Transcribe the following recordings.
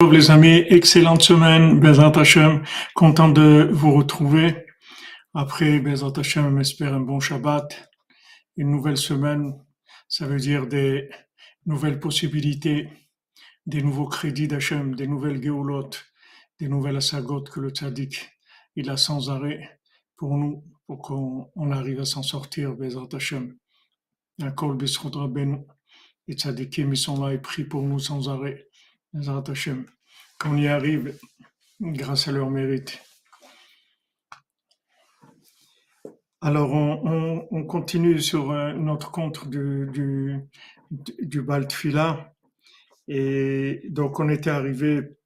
Bonjour les amis, excellente semaine, Bezat Hashem, content de vous retrouver. Après Bezat Hashem, j'espère un bon Shabbat, une nouvelle semaine, ça veut dire des nouvelles possibilités, des nouveaux crédits d'Hachem, des nouvelles géoulottes, des nouvelles asagot que le tzaddik, il a sans arrêt pour nous, pour qu'on arrive à s'en sortir, Bezat Hashem. Un kol les tzaddikim, ils sont là et prient pour nous sans arrêt qu'on y arrive grâce à leur mérite. Alors, on, continue sur euh, notre compte du, du, du Baltfila. Et donc, on était arrivé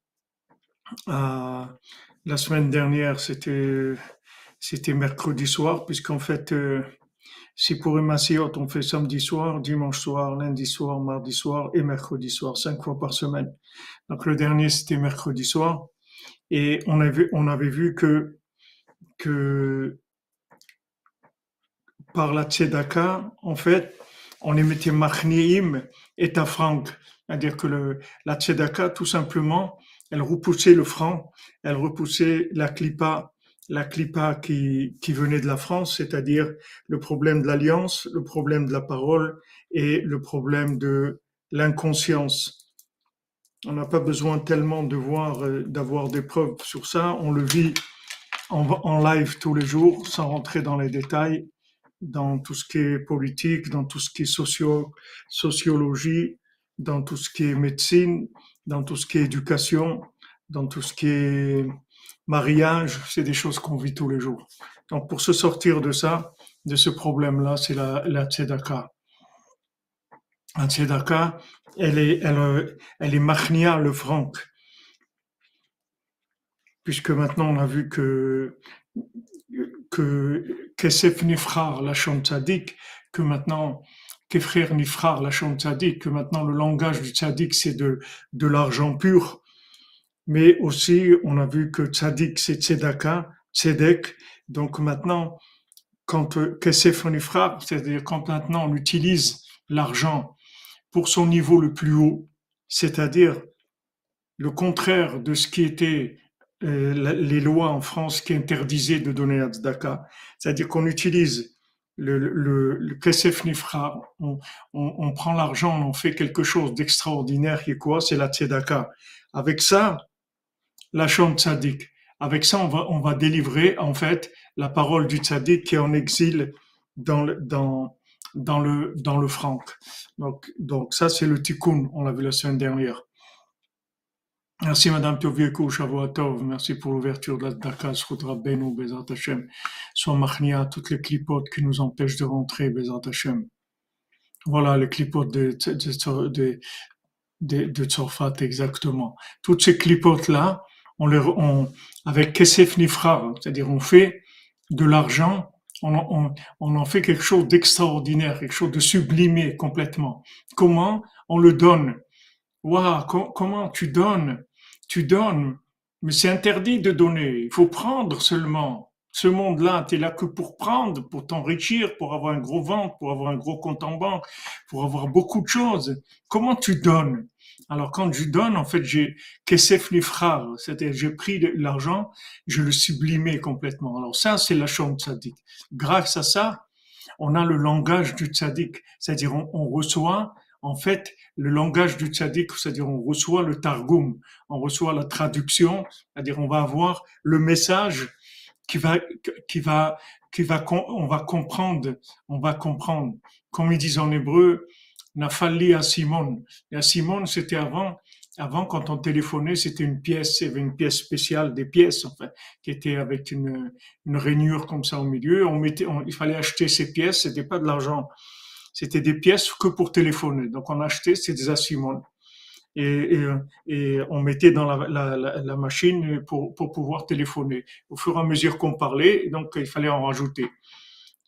à la semaine dernière, c'était, c'était mercredi soir, puisqu'en fait, euh, si pour une Massiot, on fait samedi soir, dimanche soir, lundi soir, mardi soir et mercredi soir, cinq fois par semaine. Donc le dernier, c'était mercredi soir. Et on avait, on avait vu que, que par la tzedaka, en fait, on émettait machniim et tafrank. C'est-à-dire que le, la tzedaka, tout simplement, elle repoussait le franc, elle repoussait la clipa la clipa qui, qui venait de la France, c'est-à-dire le problème de l'alliance, le problème de la parole et le problème de l'inconscience. On n'a pas besoin tellement de voir, euh, d'avoir des preuves sur ça. On le vit en, live tous les jours, sans rentrer dans les détails, dans tout ce qui est politique, dans tout ce qui est socio, sociologie, dans tout ce qui est médecine, dans tout ce qui est éducation, dans tout ce qui est mariage, c'est des choses qu'on vit tous les jours. Donc, pour se sortir de ça, de ce problème-là, c'est la, tzedaka. La tzedaka, elle est, elle, elle est machnia, le franc. Puisque maintenant, on a vu que, que, Kesef Nifrar, la tzadik, que maintenant, Kefrir Nifrar, la tzadik, que maintenant le langage du tzadik, c'est de, de l'argent pur mais aussi on a vu que tzaddik c'est tzedaka, tzedek. Donc maintenant, quand euh, kesef c'est-à-dire quand maintenant on utilise l'argent pour son niveau le plus haut, c'est-à-dire le contraire de ce qui était euh, les lois en France qui interdisaient de donner à tzedaka, c'est-à-dire qu'on utilise le, le, kesef nifra, on, prend l'argent, on fait quelque chose d'extraordinaire qui est quoi? C'est la tzedaka. Avec ça, la chante tzaddik. Avec ça, on va, délivrer en fait la parole du tzaddik qui est en exil dans le, dans, dans le, dans le franc. Donc, donc ça, c'est le tikkun, on l'a vu la semaine dernière. Merci Madame Tovieku, Shavuatov, merci pour l'ouverture de la Dakas, Rudra Benu, Bezat Hashem, soit Machnia, toutes les clipotes qui nous empêchent de rentrer, Bezat Hashem. Voilà les clipotes de, de, de, de, de Tzorfat, exactement. Toutes ces clipotes-là, on les, on, avec Kesef Nifra, c'est-à-dire on fait de l'argent, on, on, on, en fait quelque chose d'extraordinaire, quelque chose de sublimé complètement. Comment on le donne? Waouh, comment tu donnes? Tu donnes, mais c'est interdit de donner. Il faut prendre seulement. Ce monde-là, tu es là que pour prendre, pour t'enrichir, pour avoir un gros ventre, pour avoir un gros compte en banque, pour avoir beaucoup de choses. Comment tu donnes? Alors quand je donne, en fait, j'ai kesef nifrar, c'est-à-dire j'ai pris l'argent, je le sublimais complètement. Alors ça, c'est la chambre tzaddik. Grâce à ça, on a le langage du tzaddik, c'est-à-dire on, reçoit en fait le langage du tzaddik, c'est-à-dire on reçoit le targum, on reçoit la traduction, c'est-à-dire on va avoir le message qui va, qui va, qui va, on va comprendre, on va comprendre. Comme ils disent en hébreu, Nafali à Simone. Et à Simone, c'était avant, avant quand on téléphonait, c'était une pièce, il y avait une pièce spéciale, des pièces enfin, qui étaient avec une, une rainure comme ça au milieu. On mettait, il fallait acheter ces pièces, c'était pas de l'argent, c'était des pièces que pour téléphoner. Donc on achetait, c'était des Simone. Et, et, et, on mettait dans la, la, la, machine pour, pour pouvoir téléphoner. Au fur et à mesure qu'on parlait, donc il fallait en rajouter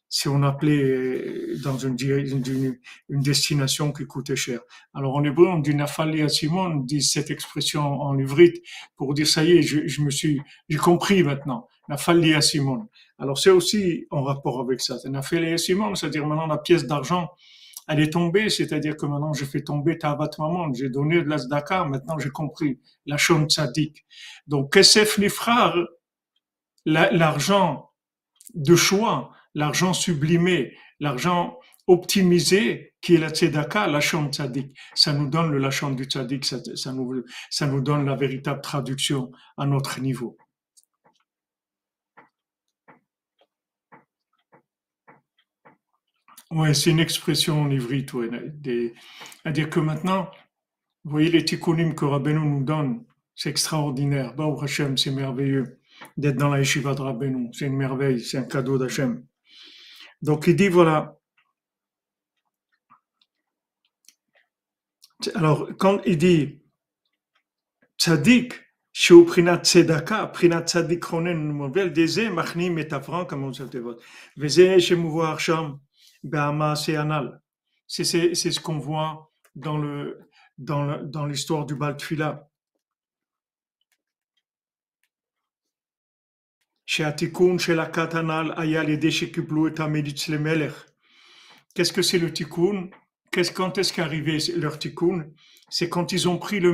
si on appelait euh, dans une, une, une, destination qui coûtait cher. Alors en hébreu, on dit nafali à Simon, on dit cette expression en ivrite pour dire ça y est, je, je me suis, j'ai compris maintenant. Nafali à Simon. Alors c'est aussi en rapport avec ça. Nafali à Simon, c'est-à-dire maintenant la pièce d'argent, elle est tombée, c'est-à-dire que maintenant je fais tomber ta maman, j'ai donné de la maintenant j'ai compris, la shon tzadik. Donc, kesef frères, l'argent de choix, l'argent sublimé, l'argent optimisé, qui est la tzedaka, la shon tzadik. Ça nous donne le lachon du tzadik, ça, nous, donne la véritable traduction à notre niveau. Oui, c'est une expression en ivrite, ouais, à dire que maintenant, vous voyez les tikkunim que Rabbeinu nous donne, c'est extraordinaire. Bah, Hashem, c'est merveilleux d'être dans la yeshiva de Rabbeinu. C'est une merveille, c'est un cadeau d'Hachem. Donc il dit voilà. Alors quand il dit tzaddik, שהוא בחינת צדקה, בחינת צדיק חונן ומובל, דזה מכנים את אברהם כמוצא תיבות. וזה שמובא שם c'est Anal. C'est ce qu'on voit dans le dans dans Qu'est-ce que c'est le tikkun? Qu'est-ce quand est-ce qu'arrivait leur tikkun? C'est quand ils ont pris le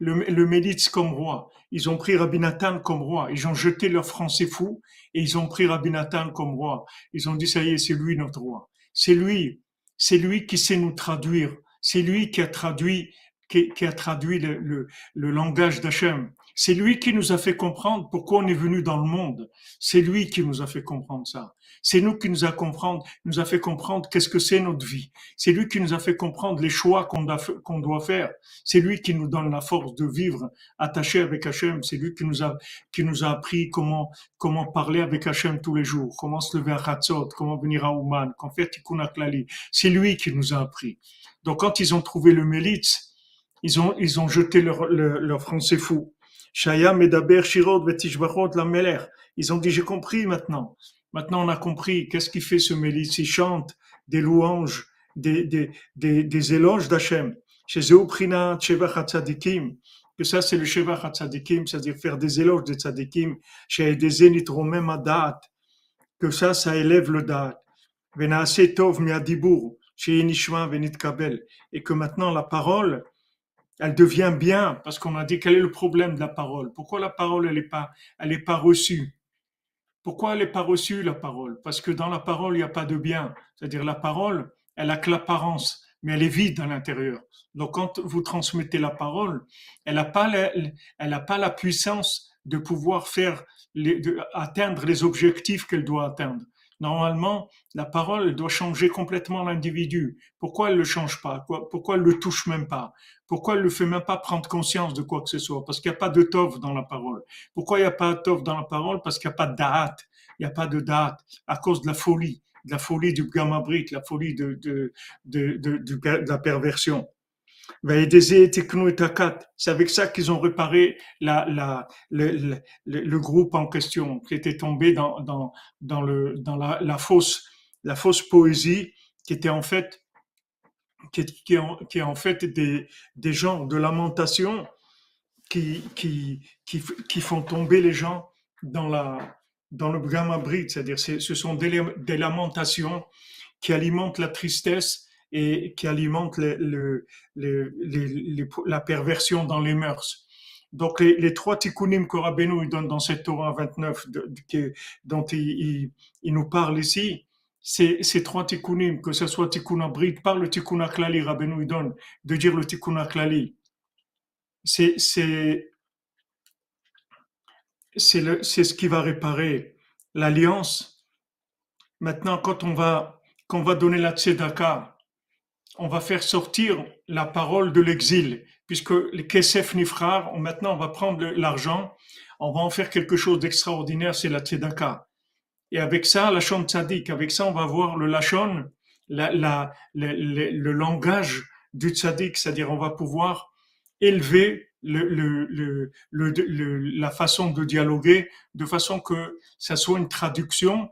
le, le comme roi. Ils ont pris Rabbi comme roi. Ils ont jeté leur français fou et ils ont pris Rabbi comme roi. Ils ont dit ça y est, c'est lui notre roi. C'est lui, c'est lui qui sait nous traduire. C'est lui qui a traduit, qui, a traduit le, le langage d'Hachem. C'est lui qui nous a fait comprendre pourquoi on est venu dans le monde. C'est lui qui nous a fait comprendre ça. C'est nous qui nous a comprendre, nous a fait comprendre qu'est-ce que c'est notre vie. C'est lui qui nous a fait comprendre les choix qu'on doit faire. C'est lui qui nous donne la force de vivre attaché avec Hachem. C'est lui qui nous a, qui nous a appris comment, comment parler avec Hachem tous les jours, comment se lever à Hatzot, comment venir à Ouman, comment faire Tikkun. C'est lui qui nous a appris. Donc quand ils ont trouvé le Mélitz, ils ont, ils ont jeté leur, leur, leur français fou. Ils ont dit, j'ai compris maintenant. Maintenant, on a compris qu'est-ce qui fait ce Mélisse. Il chante des louanges, des, des, des, des éloges d'Hachem. Que ça c'est le Shevach Tzadikim, c'est-à-dire faire des éloges de Tzadikim, chez des même à date, que ça, ça élève le date. Venaase Tov Miadibur, chez Inishma Venit Kabel. Et que maintenant la parole, elle devient bien, parce qu'on a dit quel est le problème de la parole? Pourquoi la parole, elle n'est pas, elle est pas reçue? Pourquoi elle n'est pas reçue, la parole? Parce que dans la parole, il n'y a pas de bien. C'est-à-dire la parole, elle a que l'apparence, mais elle est vide à l'intérieur. Donc quand vous transmettez la parole, elle n'a pas, la, elle pas la puissance de pouvoir faire, de, atteindre les objectifs qu'elle doit atteindre. Normalement, la parole doit changer complètement l'individu. Pourquoi elle ne le change pas? Pourquoi elle ne le touche même pas? Pourquoi elle ne le fait même pas prendre conscience de quoi que ce soit? Parce qu'il n'y a pas de tov dans la parole. Pourquoi il n'y a pas de tov dans la parole? Parce qu'il n'y a pas de date. Il n'y a pas de date à cause de la folie, de la folie du gamabrit, la folie de, de, de, de la perversion. C'est avec ça qu'ils ont réparé la, la, le, le, groupe en question qui était tombé dans, dans, dans, le, dans la, fausse, la fausse poésie qui était en fait qui, est en fait des, des gens de lamentation qui, qui, qui, font tomber les gens dans, la, dans le gamma c'est-à-dire ce sont des, lamentations qui alimentent la tristesse et qui alimente le, le, la perversion dans les mœurs. Donc les, trois tikkunim que Rabbeinu donne dans cette Torah 29 dont il, il, nous parle ici, ces, trois tikkunim, que ce soit tikkun abrit, par le tikkun aklali, Rabbeinu donne de dire le tikkun aklali. C'est c'est c'est ce qui va réparer l'alliance. Maintenant, quand on va quand on va donner la tzedaka, on va faire sortir la parole de l'exil, puisque les Kesef Nifrar, maintenant on va prendre l'argent, on va en faire quelque chose d'extraordinaire, c'est la Tzedaka. Et avec ça, la Shon Tzadik, avec ça on va voir le Lachon, la, le, langage du Tzadik, c'est-à-dire on va pouvoir élever le, la façon de dialoguer de façon que ça soit une traduction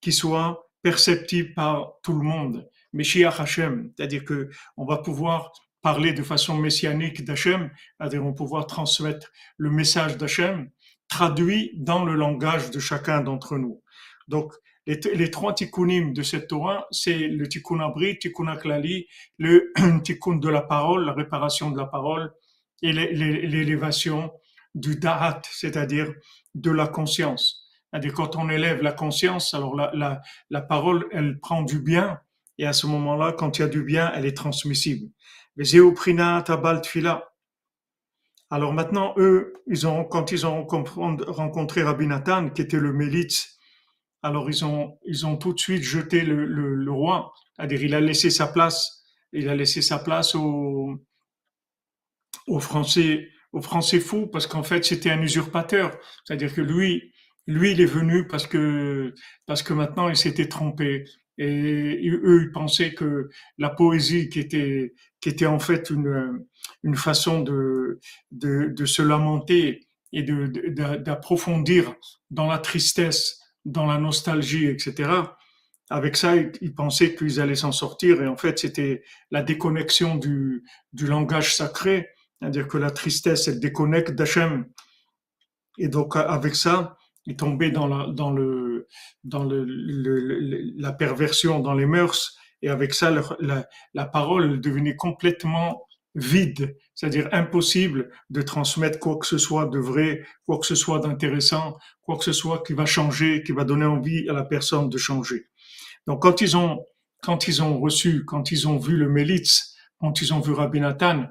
qui soit perceptible par tout le monde. Meshiach Hashem, c'est-à-dire que on va pouvoir parler de façon messianique d'Hachem, c'est-à-dire on va pouvoir transmettre le message d'Hachem traduit dans le langage de chacun d'entre nous. Donc, Les, trois tikkunim de cette Torah, c'est le tikkun abri, tikkun aklali, le tikkun de la parole, la réparation de la parole et l'élévation du da'at, c'est-à-dire de la conscience. C'est-à-dire quand on élève la conscience, alors la, parole, elle prend du bien, et à ce moment-là, quand il y a du bien, elle est transmissible. Alors maintenant, eux, ils ont, quand ils ont rencontré Rabbi Nathan, qui était le Mélite, alors ils ont, ils ont tout de suite jeté le, le, roi. C'est-à-dire, il a laissé sa place, il a laissé sa place aux, Français, aux Français fous, parce qu'en fait, c'était un usurpateur. C'est-à-dire que lui, lui, il est venu parce que, parce que maintenant, il s'était trompé. Et eux, ils pensaient que la poésie, qui était, qui était en fait une, une façon de, de, de se lamenter et d'approfondir dans la tristesse, dans la nostalgie, etc. Avec ça, ils pensaient qu'ils allaient s'en sortir. Et en fait, c'était la déconnexion du, du langage sacré, c'est-à-dire que la tristesse, elle déconnecte d'Hachem. Et donc, avec ça, ils tombaient dans la, dans le, dans la perversion, dans les mœurs. Et avec ça, la parole devenait complètement vide, c'est-à-dire impossible de transmettre quoi que ce soit de vrai, quoi que ce soit d'intéressant, quoi que ce soit qui va changer, qui va donner envie à la personne de changer. Donc quand ils ont, quand ils ont reçu, quand ils ont vu le Mélitz, quand ils ont vu Rabbi Nathan,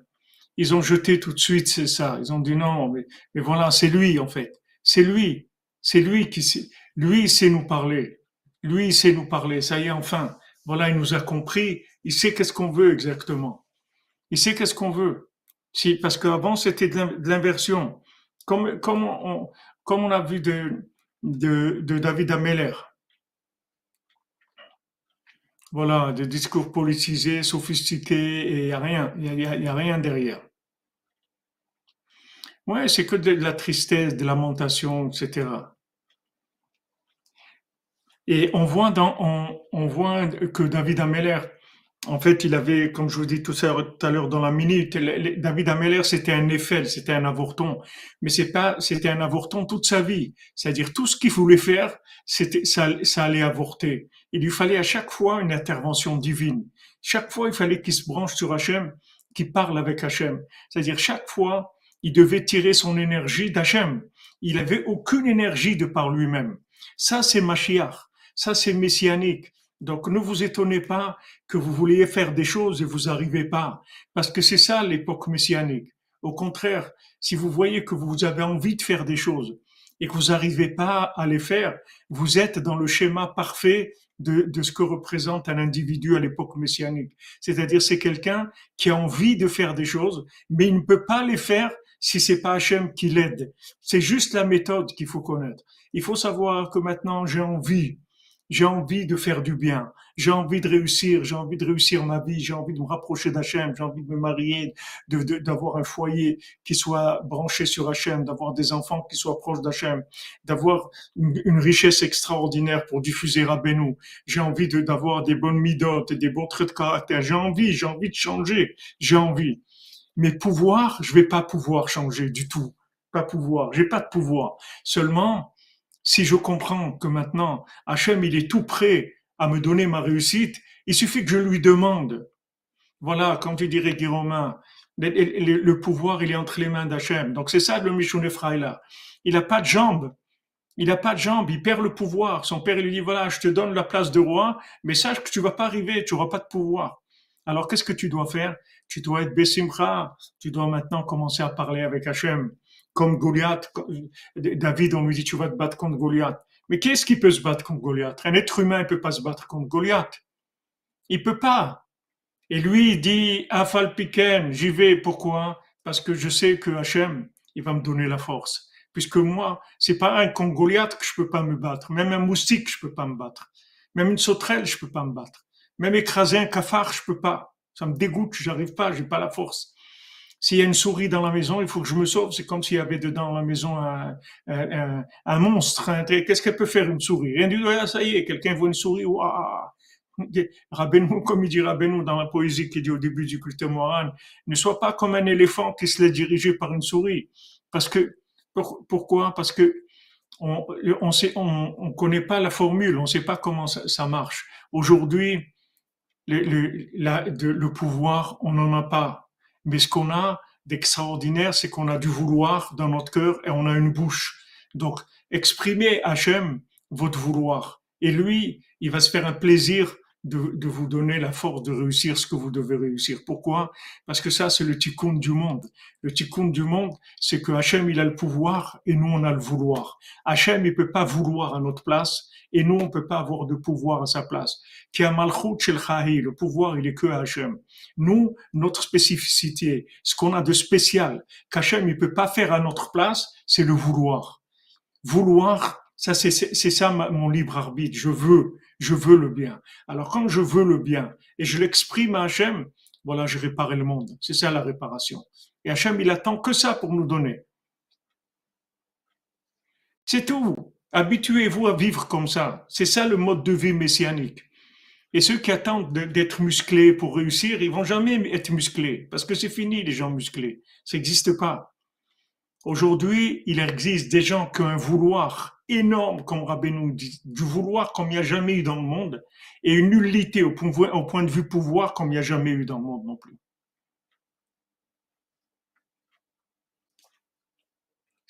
ils ont jeté tout de suite, c'est ça. Ils ont dit non, mais, mais voilà, c'est lui en fait. C'est lui. C'est lui qui sait. Lui, sait nous parler. Lui, sait nous parler. Ça y est, enfin. Voilà, il nous a compris. Il sait qu'est-ce qu'on veut exactement. Il sait qu'est-ce qu'on veut. Parce qu'avant, c'était de l'inversion. Comme, on, comme a vu de, David Ameller. Voilà, des discours politisés, sophistiqués, et il n'y a rien, il y a, rien derrière. Ouais, c'est que de la tristesse, de la lamentation, etc. Et on voit, on voit que David Ameller, en fait, il avait, comme je vous dis tout, à l'heure dans la minute, David Ameller, c'était un Eiffel, c'était un avorton. Mais c'est pas, c'était un avorton toute sa vie. C'est-à-dire, tout ce qu'il voulait faire, c'était, ça, ça allait avorter. Il lui fallait à chaque fois une intervention divine. Chaque fois, il fallait qu'il se branche sur Hachem, qu'il parle avec Hachem. C'est-à-dire, chaque fois, il devait tirer son énergie d'Hachem. Il avait aucune énergie de par lui-même. Ça, c'est Mashiach. Ça, c'est messianique. Donc ne vous étonnez pas que vous vouliez faire des choses et vous n'arrivez pas, parce que c'est ça l'époque messianique. Au contraire, si vous voyez que vous avez envie de faire des choses et que vous n'arrivez pas à les faire, vous êtes dans le schéma parfait de, de ce que représente un individu à l'époque messianique. C'est-à-dire c'est quelqu'un qui a envie de faire des choses, mais il ne peut pas les faire si c'est pas Hachem qui l'aide. C'est juste la méthode qu'il faut connaître. Il faut savoir que maintenant j'ai envie j'ai envie de faire du bien, j'ai envie de réussir, j'ai envie de réussir ma vie, j'ai envie de me rapprocher d'Hachem, j'ai envie de me marier, d'avoir un foyer qui soit branché sur Hachem, d'avoir des enfants qui soient proches d'Hachem, d'avoir une, richesse extraordinaire pour diffuser Rabbeinu. J'ai envie d'avoir des bonnes midotes et des bons traits de caractère. J'ai envie, j'ai envie de changer, j'ai envie. Mais pouvoir, je vais pas pouvoir changer du tout. Pas pouvoir. J'ai pas de pouvoir. Seulement, si je comprends que maintenant Hachem il est tout prêt à me donner ma réussite, il suffit que je lui demande. Voilà, comme tu dirais Guy Romain, le, pouvoir il est entre les mains d'Hachem. Donc c'est ça le Mishun là. Il n'a pas de jambes. Il n'a pas de jambes, il perd le pouvoir. Son père il lui dit voilà, je te donne la place de roi, mais sache que tu vas pas arriver, tu n'auras pas de pouvoir. Alors qu'est-ce que tu dois faire? Tu dois être Bessimcha, tu dois maintenant commencer à parler avec Hachem comme Goliath. David, on lui dit, tu vas te battre contre Goliath. Mais qu'est-ce qui peut se battre contre Goliath? Un être humain ne peut pas se battre contre Goliath. Il peut pas. Et lui, il dit, Afal Piken, j'y vais. Pourquoi? Parce que je sais que Hachem, il va me donner la force. Puisque moi, c'est pas un contre Goliath que je peux pas me battre. Même un moustique, je peux pas me battre. Même une sauterelle, je peux pas me battre. Même écraser un cafard, je peux pas. Ça me dégoûte, j'arrive pas, j'ai pas la force. S'il y a une souris dans la maison, il faut que je me sauve. C'est comme s'il y avait dedans la maison un, un, un monstre. Qu'est-ce qu'elle peut faire une souris? Rien du tout. Ah, ça y est, quelqu'un voit une souris. Rabbeinu, comme il dit Rabbeinu dans la poésie qu'il dit au début du culte moral, ne sois pas comme un éléphant qui se laisse diriger par une souris. Parce que, pourquoi? Parce que on on sait, on, on connaît pas la formule, on sait pas comment ça, marche. Aujourd'hui, le, le, le pouvoir, on n'en a pas. Mais ce qu'on a d'extraordinaire, c'est qu'on a du vouloir dans notre cœur et on a une bouche. Donc, exprimez Hachem votre vouloir. Et lui, il va se faire un plaisir de, de vous donner la force de réussir ce que vous devez réussir. Pourquoi? Parce que ça, c'est le tikkun du monde. Le tikkun du monde, c'est que Hachem, il a le pouvoir et nous, on a le vouloir. Hachem, il peut pas vouloir à notre place et nous, on peut pas avoir de pouvoir à sa place. Le pouvoir, il est que à Hachem. Nous, notre spécificité, ce qu'on a de spécial, qu'Hachem, il peut pas faire à notre place, c'est le vouloir. Vouloir, ça, c'est ça mon libre arbitre. Je veux, je veux le bien. Alors, quand je veux le bien et je l'exprime à Hachem, voilà, je répare le monde. C'est ça la réparation. Et Hachem, il attend que ça pour nous donner. C'est tout. Habituez-vous à vivre comme ça. C'est ça le mode de vie messianique. Et ceux qui attendent de- d'être musclés pour réussir, ils vont jamais être musclés. Parce que c'est fini, les gens musclés. Ça n'existe pas. Aujourd'hui, il existe des gens qui ont un vouloir énorme, comme Rabbeinu dit, du vouloir comme il n'y a jamais eu dans le monde, et une nullité au point, au point de vue pouvoir comme il n'y a jamais eu dans le monde non plus.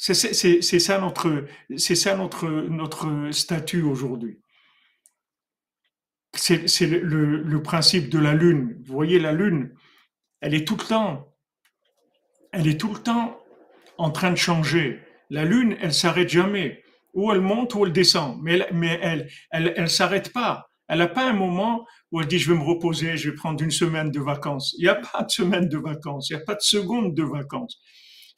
C'est ça notre, c'est ça notre, notre statut aujourd'hui. C'est le principe de la lune. Vous voyez, la lune, elle est tout le temps, elle est tout le temps en train de changer. La lune, elle s'arrête jamais. Ou elle monte ou elle descend. Mais elle, mais elle, elle, elle s'arrête pas. Elle n'a pas un moment où elle dit je vais me reposer, je vais prendre une semaine de vacances. Il n'y a pas de semaine de vacances. Il n'y a pas de seconde de vacances.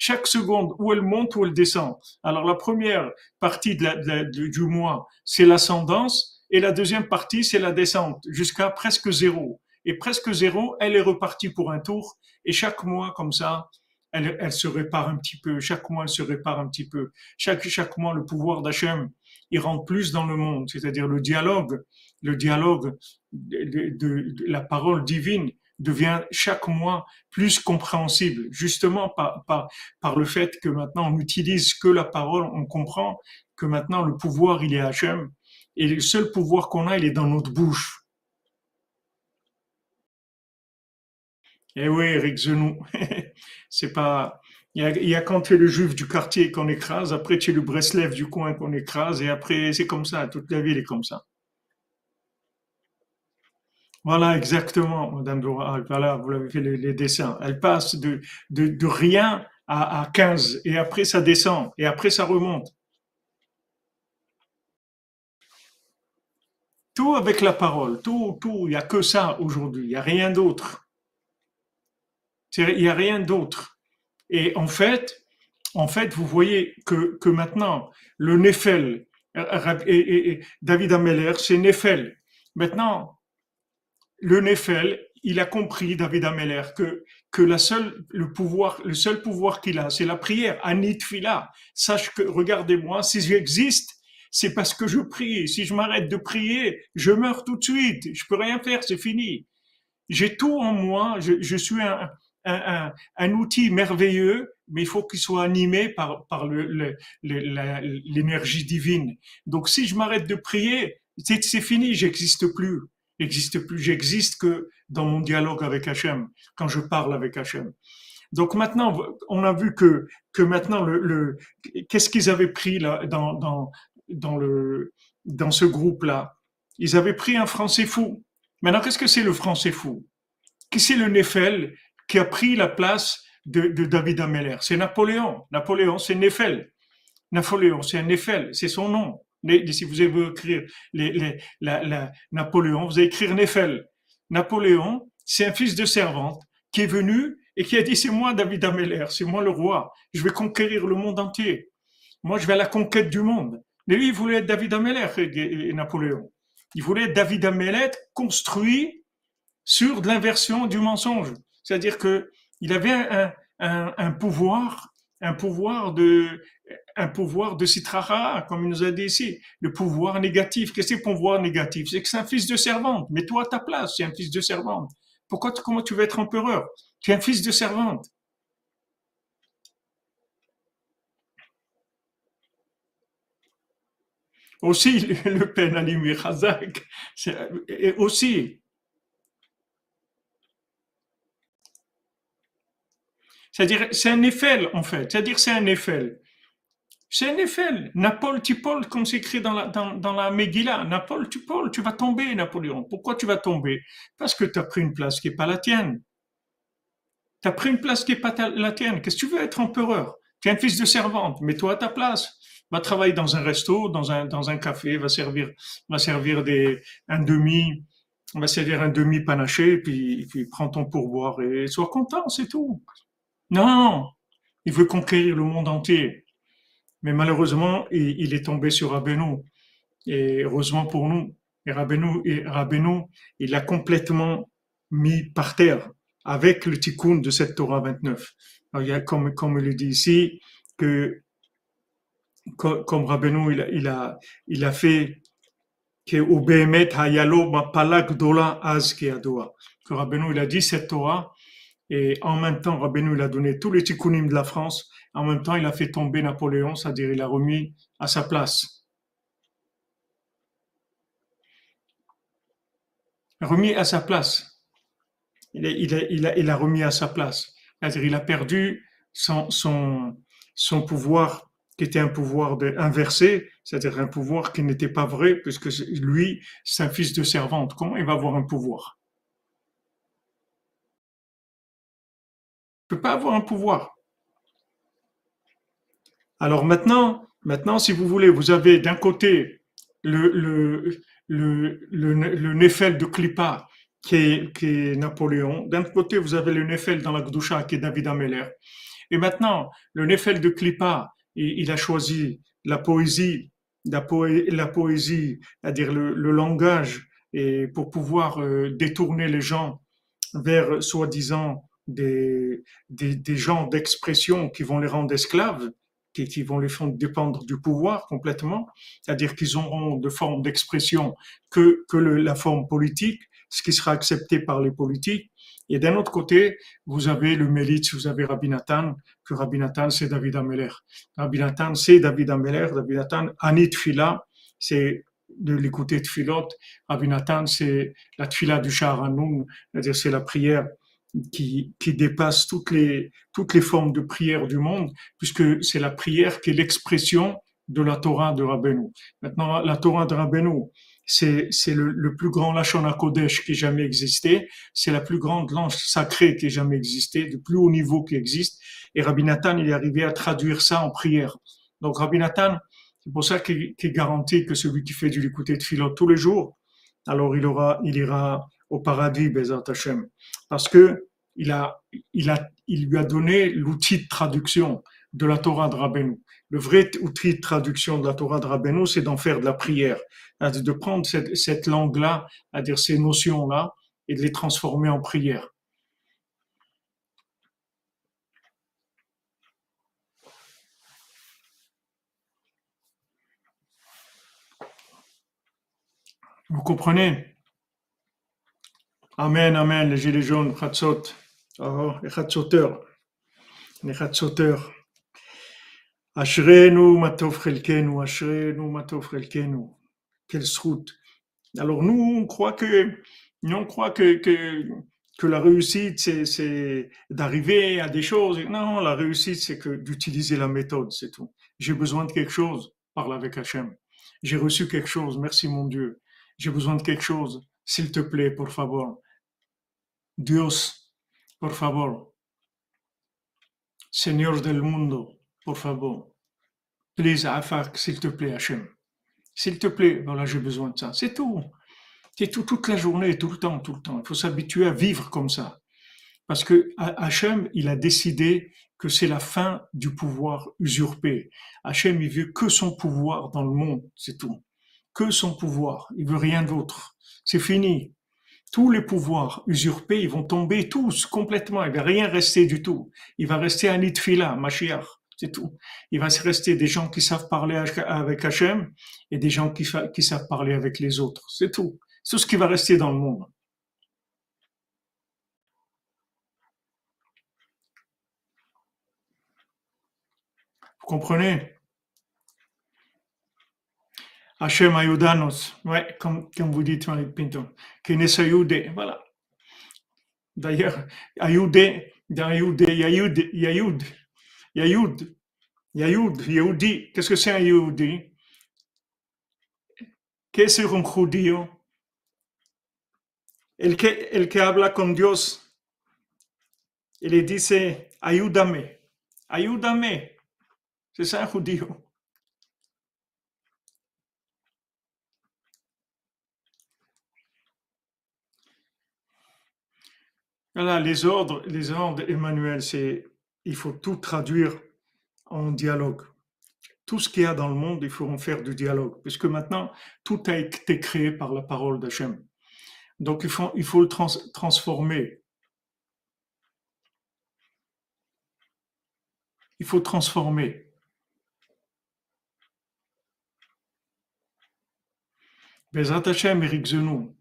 Chaque seconde, où elle monte ou elle descend. Alors la première partie du mois, c'est l'ascendance, et la deuxième partie, c'est la descente, jusqu'à presque zéro. Et presque zéro, elle est repartie pour un tour, et chaque mois, comme ça, elle, se répare un petit peu. Chaque mois, elle se répare un petit peu. Chaque, chaque mois, le pouvoir d'Hachem, il rentre plus dans le monde, c'est-à-dire le dialogue, le dialogue de la parole divine devient chaque mois plus compréhensible, justement par, par, par le fait que maintenant on n'utilise que la parole, on comprend que maintenant le pouvoir, il est Hachem, et le seul pouvoir qu'on a, il est dans notre bouche. Eh oui, Eric Zenou, c'est pas... Il y, a, quand tu es le juif du quartier qu'on écrase, après tu es le Breslev du coin qu'on écrase, et après c'est comme ça, toute la ville est comme ça. Voilà, exactement, Madame Dora. Voilà, vous l'avez fait les, dessins. Elle passe de, de, rien à, à 15, et après ça descend, et après ça remonte. Tout avec la parole, tout, tout, il n'y a que ça aujourd'hui, il n'y a rien d'autre. Il n'y a rien d'autre. Et en fait, en fait, vous voyez que, que maintenant, le Néphel, euh, et, David Ameller, c'est Néphel. Maintenant, le Néphel, il a compris, David Ameller, que, que la seule, le pouvoir, le seul pouvoir qu'il a, c'est la prière. Anit Fila. Sache que, regardez-moi, si j'existe, c'est parce que je prie. Si je m'arrête de prier, je meurs tout de suite. Je peux rien faire, c'est fini. J'ai tout en moi. Je, je suis un, un, un, outil merveilleux, mais il faut qu'il soit animé par, par le, le- le- l'énergie divine. Donc, si je m'arrête de prier, c'est fini, j'existe plus. J'existe plus, j'existe que dans mon dialogue avec Hachem, quand je parle avec Hachem. Donc maintenant, on a vu que, que maintenant, le, qu'est-ce qu'ils avaient pris là, dans, dans, dans, le, dans ce groupe-là? Ils avaient pris un français fou. Maintenant, qu'est-ce que c'est le français fou? Qui c'est le Néphel qui a pris la place de, David Ameller? C'est Napoléon. Napoléon, c'est Néphel. Napoléon, c'est un c'est son nom. Si vous avez écrire la, la- Napoléon, vous allez écrire Néphel. Napoléon, c'est un fils de servante qui est venu et qui a dit c'est moi David Ameller, c'est moi le roi, je vais conquérir le monde entier. Moi, je vais à la conquête du monde. Mais lui, il voulait être David Ameller, et- Napoléon. Il voulait être David Ameller construit sur de l'inversion du mensonge. C'est-à-dire que il avait un, un pouvoir, un pouvoir de, un pouvoir de citrara, comme il nous a dit ici, le pouvoir négatif. Qu'est-ce que c'est pouvoir négatif? C'est que c'est un fils de servante. Mets-toi à ta place, c'est un fils de servante. Pourquoi, tu- comment tu veux être empereur? Tu es un fils de servante. aussi le Pen Ali et aussi. C'est-à-dire, c'est un Eiffel, en fait. C'est-à-dire, c'est un Eiffel. C'est un Eiffel. Napole, Tipol, comme c'est écrit dans la, dans, dans la Megillah. Napole, Tipol, tu vas tomber, Napoléon. Pourquoi tu vas tomber? Parce que tu as pris une place qui n'est pas la tienne. Tu as pris une place qui n'est pas la tienne. Qu'est-ce que tu veux être empereur? Tu es un fils de servante. Mets-toi à ta place. Va travailler dans un resto, dans un, dans un café, va servir, va servir des, un demi, va servir un demi panaché, puis, puis prends ton pourboire et sois content, c'est tout. Non, il veut conquérir le monde entier. Mais malheureusement, il, est tombé sur Rabbeinu. Et heureusement pour nous, et Rabbeinu, il l'a complètement mis par terre avec le tikkun de cette Torah 29. il y a, comme, comme il le dit ici, que comme, comme il, a, il a fait que hayalo az Que Rabbeinu, il a dit cette Torah, et en même temps, Rabbeinu, il a donné tous les tikkunim de la France, en même temps, il a fait tomber Napoléon, c'est-à-dire il a remis à sa place. Remis à sa place. Il a, remis à sa place. C'est-à-dire il a perdu son pouvoir qui était un pouvoir inversé, c'est-à-dire un pouvoir qui n'était pas vrai, puisque lui, c'est un fils de servante. Comment il va avoir un pouvoir? Il ne peut pas avoir un pouvoir. Alors maintenant, maintenant, si vous voulez, vous avez d'un côté le, le, Nefel de Klippa, qui est, qui est Napoléon. D'un côté, vous avez le Nefel dans la Gdusha, qui est David Ameller. Et maintenant, le Nefel de Klippa, il, a choisi la poésie, la, poésie, c'est-à-dire le, le, langage, et pour pouvoir euh, détourner les gens vers soi-disant des, des, des gens d'expression qui vont les rendre esclaves qui, vont les faire dépendre du pouvoir complètement, c'est-à-dire qu'ils auront de forme d'expression que, que la forme politique, ce qui sera accepté par les politiques. Et d'un autre côté, vous avez le Mélitz, vous avez Rabbi Nathan, que Rabbi Nathan, c'est David Ameller. Rabbi Nathan, c'est David Ameller. Rabbi Nathan, Anit Fila, c'est de l'écouter de Philote. Rabbi Nathan, c'est la Tfila du Shaharanoun, c'est-à-dire c'est la prière qui, qui dépasse toutes les, toutes les formes de prière du monde, puisque c'est la prière qui est l'expression de la Torah de Rabbeinu. Maintenant, la Torah de Rabbeinu, c'est, le, le, plus grand Lachon Kodesh qui ait jamais existé, c'est la plus grande langue sacrée qui ait jamais existé, du plus haut niveau qui existe, et Rabbi Nathan, il est arrivé à traduire ça en prière. Donc Rabbi Nathan, c'est pour ça qu'il, qu'il garantit que celui qui fait du l'écouter de philo tous les jours, alors il aura, il ira au paradis, Bezat Hashem. Parce que il, a, il, a, il lui a donné l'outil de traduction de la Torah de Rabbeinu. Le vrai outil de traduction de la Torah de Rabbeinu, c'est d'en faire de la prière, de prendre cette, cette langue-là, à dire ces notions-là, et de les transformer en prière. Vous comprenez? Amen, Amen, les gilets jaunes, Khatsot. Oh, les Khatsoteurs. Les Khatsoteurs. Ashrenu matov chelkenu, Ashrenu matov chelkenu. Quelle route. Alors nous, on croit que, nous, on croit que, que, que la réussite, c'est d'arriver à des choses. Non, la réussite, c'est que d'utiliser la méthode, c'est tout. J'ai besoin de quelque chose, parle avec Hachem. J'ai reçu quelque chose, merci mon Dieu. J'ai besoin de quelque chose, s'il te plaît, por favor. Dios, por favor. Señor del mundo, por favor. Please, Afak, s'il te plaît, Hachem. S'il te plaît, voilà, j'ai besoin de ça. C'est tout. C'est tout, toute la journée, tout le temps, tout le temps. Il faut s'habituer à vivre comme ça. Parce que Hachem, il a décidé que c'est la fin du pouvoir usurpé. Hachem, il veut que son pouvoir dans le monde, c'est tout. Que son pouvoir. Il veut rien d'autre. C'est fini tous les pouvoirs usurpés, ils vont tomber tous complètement. Il va rien rester du tout. Il va rester un Itfila, Mashiach. C'est tout. Il va rester des gens qui savent parler avec Hachem et des gens qui, qui savent parler avec les autres. C'est tout. C'est tout ce qui va rester dans le monde. Vous comprenez? Hachem ayudanos. Ouais, comme, comme vous dites, Marie Pinto. Ayude. Voilà. D'ailleurs, ayude, dans yayud, yayud, yayud, yayud, yehudi. Qu'est-ce que c'est un yehudi? Qu'est-ce un judío? El que, el que habla con Dios y le dice, ayúdame, ayúdame. C'est ça un judío. Voilà, les ordres, les ordres, Emmanuel, c'est, il faut tout traduire en dialogue. Tout ce qu'il y a dans le monde, il faut en faire du dialogue, puisque maintenant, tout a été créé par la parole d'Hachem. Donc, il faut, il faut le transformer. Il faut transformer. Bezrat Hashem, Eric Zenou,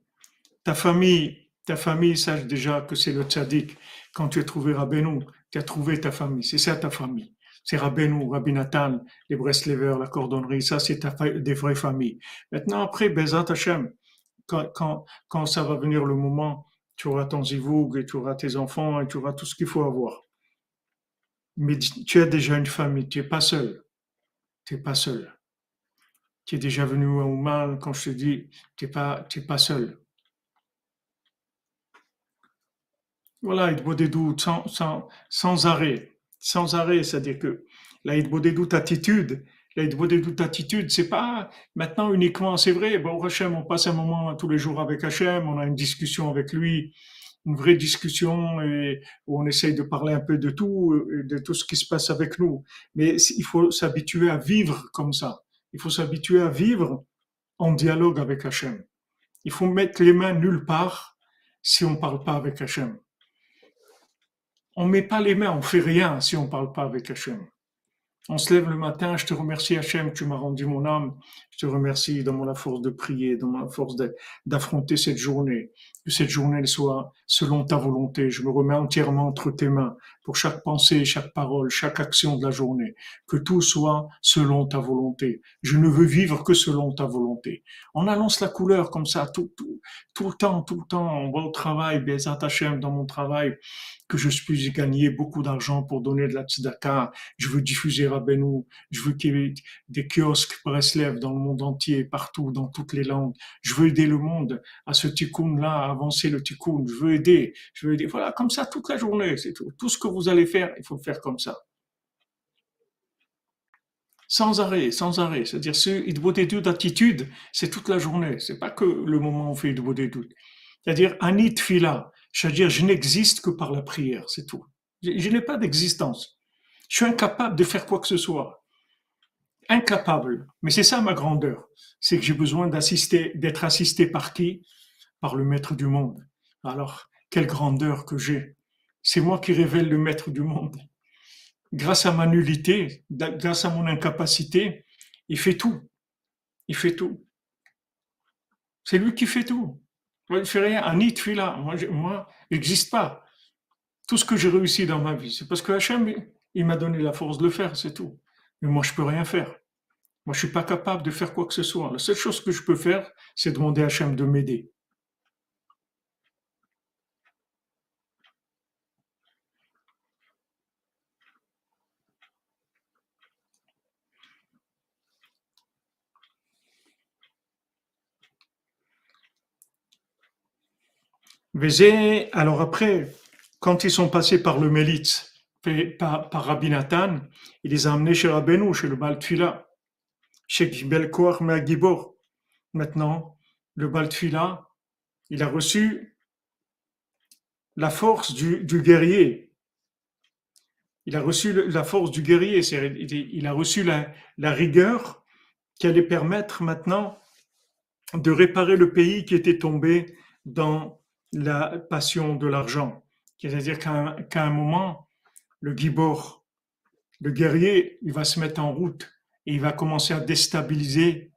ta famille, ta famille sache déjà que c'est le tzaddik. Quand tu as trouvé Rabbeinu, tu as trouvé ta famille. C'est ça ta famille. C'est Rabbeinu, Rabbi Nathan, les Breslevers, la cordonnerie. Ça, c'est des vraies familles. Maintenant, après, Bezat Hashem, quand, quand, ça va venir le moment, tu auras ton zivoug et tu auras tes enfants et tu auras tout ce qu'il faut avoir. Mais tu as déjà une famille, tu n'es pas seul. Tu n'es pas seul. Tu es déjà venu au mal quand je te dis, tu n'es pas, pas seul. Voilà, doute sans, sans, sans arrêt. Sans arrêt, c'est-à-dire que la doute attitude, la doute attitude, c'est pas maintenant uniquement, c'est vrai, bon, Hachem, on passe un moment tous les jours avec Hachem, on a une discussion avec lui, une vraie discussion et où on essaye de parler un peu de tout, de tout ce qui se passe avec nous. Mais il faut s'habituer à vivre comme ça. Il faut s'habituer à vivre en dialogue avec Hachem. Il faut mettre les mains nulle part si on parle pas avec Hachem on met pas les mains, on fait rien si on parle pas avec Hachem. On se lève le matin, je te remercie Hachem, tu m'as rendu mon âme, je te remercie, dans la force de prier, dans la force d'affronter cette journée, cette journée soit selon ta volonté. Je me remets entièrement entre tes mains pour chaque pensée, chaque parole, chaque action de la journée, que tout soit selon ta volonté. Je ne veux vivre que selon ta volonté. On annonce la couleur comme ça tout, tout, tout le temps, tout le temps. On va au travail, Bezat Hachem, dans mon travail, que je puisse gagner beaucoup d'argent pour donner de la tzedaka. Je veux diffuser Rabbeinu. Je veux qu'il y ait des kiosques Breslev dans le monde entier, partout, dans toutes les langues. Je veux aider le monde à ce tikkun-là, avancer le tikkun. Je veux aider. Je veux aider. Voilà, comme ça toute la journée, c'est tout. Tout ce que vous allez faire, il faut le faire comme ça. Sans arrêt, sans arrêt. C'est-à-dire, ce doute d'attitude, c'est toute la journée. C'est pas que le moment où on fait doute. C'est-à-dire, anit fila. C'est-à-dire, je n'existe que par la prière, c'est tout. Je, n'ai pas d'existence. Je suis incapable de faire quoi que ce soit. Incapable. Mais c'est ça ma grandeur. C'est que j'ai besoin d'assister, d'être assisté par qui? Par le maître du monde. Alors, quelle grandeur que j'ai. C'est moi qui révèle le maître du monde. Grâce à ma nullité, grâce à mon incapacité, il fait tout. Il fait tout. C'est lui qui fait tout. Moi, je ne fais rien. Anit, là. Moi, je, moi, n'existe pas. Tout ce que j'ai réussi dans ma vie, c'est parce que Hachem, il m'a donné la force de le faire, c'est tout. Mais moi, je peux rien faire. Moi, je suis pas capable de faire quoi que ce soit. La seule chose que je peux faire, c'est demander à Hachem de m'aider. Alors après, quand ils sont passés par le Mélitz, par, par Nathan, il les a amenés chez Rabbeinu, chez le Baltfila, chez Belkoar Meagibor. Maintenant, le Baltfila, il a reçu la force du, guerrier. Il a reçu la force du guerrier, il a reçu la rigueur qui allait permettre maintenant de réparer le pays qui était tombé dans la passion de l'argent. C'est-à-dire qu'à un, moment, le gibor, le guerrier, il va se mettre en route et il va commencer à déstabiliser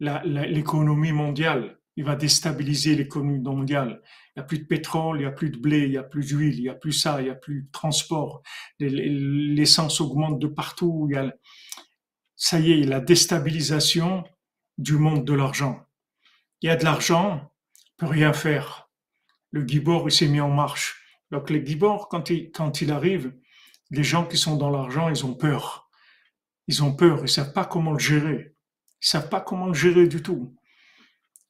l'économie mondiale. Il va déstabiliser l'économie mondiale. Il n'y a plus de pétrole, il n'y a plus de blé, il n'y a plus d'huile, il n'y a plus ça, il n'y a plus de transport. L'essence augmente de partout. Ça y est, la déstabilisation du monde de l'argent. Il y a de l'argent, on peut rien faire. Le Gibor, s'est mis en marche. Donc les Gibor, quand il, quand il arrive, les gens qui sont dans l'argent, ils ont peur. Ils ont peur, ils savent pas comment le gérer. Ils savent pas comment le gérer du tout.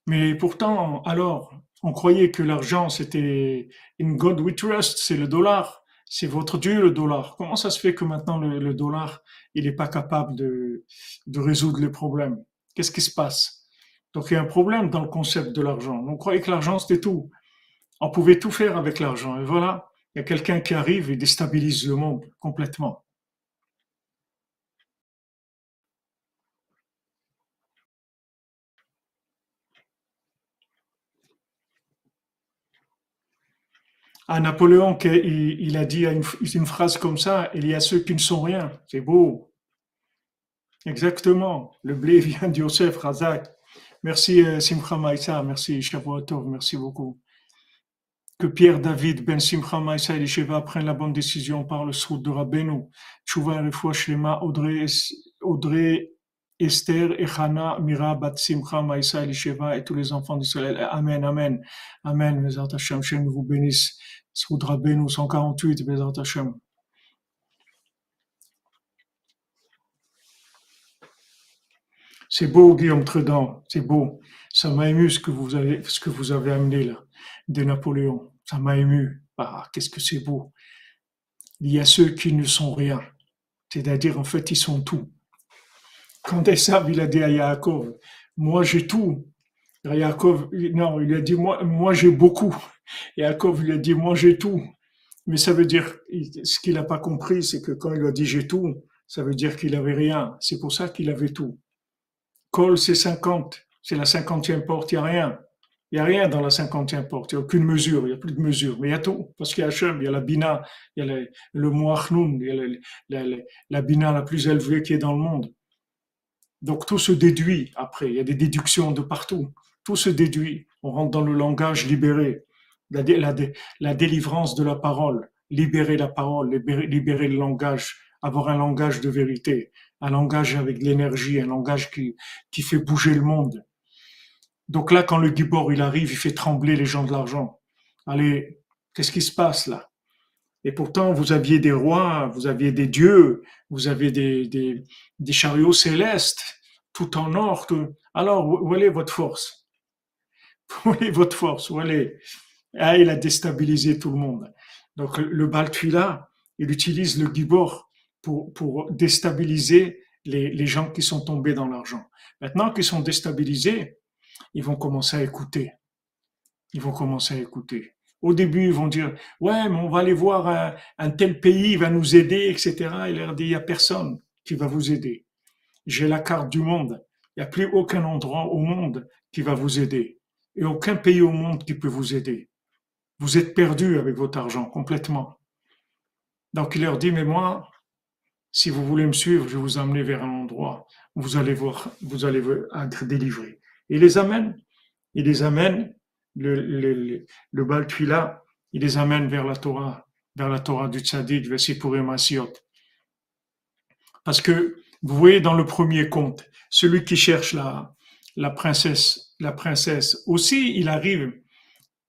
Mais pourtant, alors, on croyait que l'argent, c'était in God we trust, c'est le dollar. C'est votre Dieu, le dollar. Comment ça se fait que maintenant le, dollar, il n'est pas capable de, de résoudre les problèmes? Qu'est-ce qui se passe? Donc il y a un problème dans le concept de l'argent. On croyait que l'argent, c'était tout. On pouvait tout faire avec l'argent. Et voilà, il y a quelqu'un qui arrive et déstabilise le monde complètement. à Napoléon qu'il il a dit une, phrase comme ça, il y a ceux qui ne sont rien. C'est beau. Exactement. Le blé vient d'Yosef Razak. Merci euh, Simcha Maïsa, merci Shavuotov, merci beaucoup. Que Pierre David Ben Simcha Maïsa et Sheva prennent la bonne décision par le soute de Rabbeinu. Chouva et Shlema, Audrey, Audrey Esther, Echana, Mira, Bat Simcha, Maïsa, Elisheva et tous les enfants d'Israël. Amen, Amen, Amen. Bezat Hashem, Hashem vous bénisse. Soud Rabbeinu 148, Bezat Hashem. C'est beau, Guillaume Tredan, c'est beau. Ça m'a ému ce que vous avez, ce que vous avez amené là, de Napoléon. Ça m'a ému. Ah, qu'est-ce que c'est beau. Il y a ceux qui ne sont rien. C'est-à-dire, en fait, ils sont tout. Quand Esav, il a dit à Yaakov, moi j'ai tout. Yaakov, non, il a dit, moi, moi j'ai beaucoup. Yaakov, il a dit, moi j'ai tout. Mais ça veut dire, ce qu'il n'a pas compris, c'est que quand il a dit j'ai tout, ça veut dire qu'il avait rien. C'est pour ça qu'il avait tout. Col, c'est 50. C'est la cinquantième porte, il n'y a rien. Il n'y a rien dans la cinquantième porte, il n'y a aucune mesure, il n'y a plus de mesure, mais il y a tout, parce qu'il y a Hachem, il y a la Bina, il y a le, le il y a la, Bina la plus élevée qui est dans le monde. Donc tout se déduit après, il y a des déductions de partout. Tout se déduit. On rentre dans le langage libéré, la, délivrance de la parole, libérer la parole, libérer, le langage, avoir un langage de vérité, un langage avec de l'énergie, un langage qui fait bouger le monde. Donc là, quand le Gibor il arrive, il fait trembler les gens de l'argent. Allez, qu'est-ce qui se passe là? Et pourtant, vous aviez des rois, vous aviez des dieux, vous avez des, des, chariots célestes, tout en or. Alors, où est votre force? Où est votre force? Où est Ah, il a déstabilisé tout le monde. Donc, le Baltuila, il utilise le Gibor pour, pour déstabiliser les, les gens qui sont tombés dans l'argent. Maintenant qu'ils sont déstabilisés, ils vont commencer à écouter. Ils vont commencer à écouter. Au début, ils vont dire, ouais, mais on va aller voir un, tel pays, il va nous aider, etc. Il leur dit, il n'y a personne qui va vous aider. J'ai la carte du monde. Il n'y a plus aucun endroit au monde qui va vous aider. Et aucun pays au monde qui peut vous aider. Vous êtes perdu avec votre argent complètement. Donc il leur dit, mais moi, si vous voulez me suivre, je vais vous emmener vers un endroit où vous allez voir, vous allez être délivré. Il les amène, il les amène le, le, le il les amène vers la Torah, vers la Torah du Tzaddik, vers Sipurim Asiot. Parce que, vous voyez dans le premier conte, celui qui cherche la, la princesse, la princesse, aussi, il arrive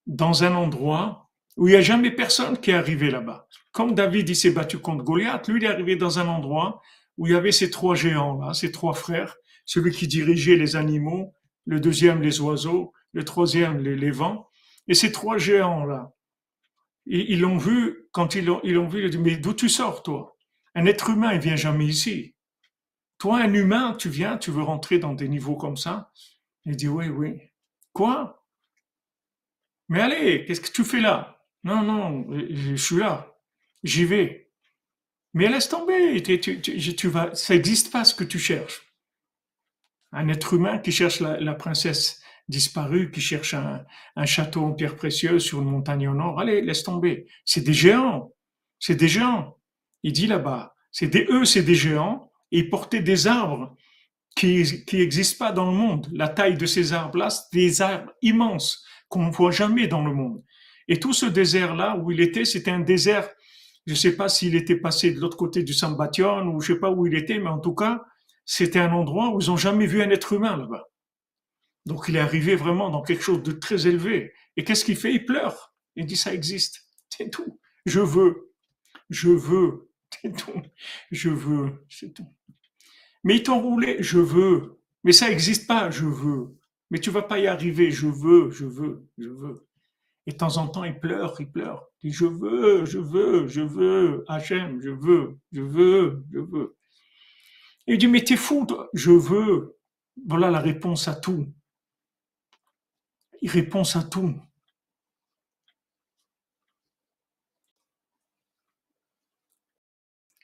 dans un endroit où il n'y a jamais personne qui est arrivé là-bas. Comme David, il s'est battu contre Goliath, lui, il est arrivé dans un endroit où il y avait ces trois géants là, ces trois frères, celui qui dirigeait les animaux, le deuxième les oiseaux, le troisième les, vents. Et ces trois géants-là, ils l'ont vu, quand ils l'ont, ils vu, ils ont dit, mais d'où tu sors, toi? Un être humain, il vient jamais ici. Toi, un humain, tu viens, tu veux rentrer dans des niveaux comme ça? Il dit, oui, oui. Quoi? Mais allez, qu'est-ce que tu fais là? Non, non, je suis là. J'y vais. Mais laisse tomber, tu, tu, vas, ça n'existe pas ce que tu cherches. Un être humain qui cherche la princesse disparu qui cherche un, château en pierre précieuse sur une montagne au nord. Allez, laisse tomber. C'est des géants. C'est des géants. Il dit là-bas, c'est des eux, c'est des géants. Et ils portaient des arbres qui qui n'existent pas dans le monde. La taille de ces arbres-là, c'est des arbres immenses qu'on ne voit jamais dans le monde. Et tout ce désert-là où il était, c'était un désert. Je ne sais pas s'il était passé de l'autre côté du Sambation ou je ne sais pas où il était, mais en tout cas, c'était un endroit où ils n'ont jamais vu un être humain là-bas. Donc il est arrivé vraiment dans quelque chose de très élevé. Et qu'est-ce qu'il fait Il pleure. Il dit ça existe. C'est tout. Je veux. Je veux. C'est tout. Je veux. C'est tout. Mais il t'enroulait. Je veux. Mais ça n'existe pas. Je veux. Mais tu vas pas y arriver. Je veux. Je veux. Je veux. Et de temps en temps, il pleure, il pleure. Il dit, je veux, je veux, je veux, Hachem, je veux, je veux, je veux. Il dit, mais t'es fou. Je veux. Voilà la réponse à tout. Il répond à tout.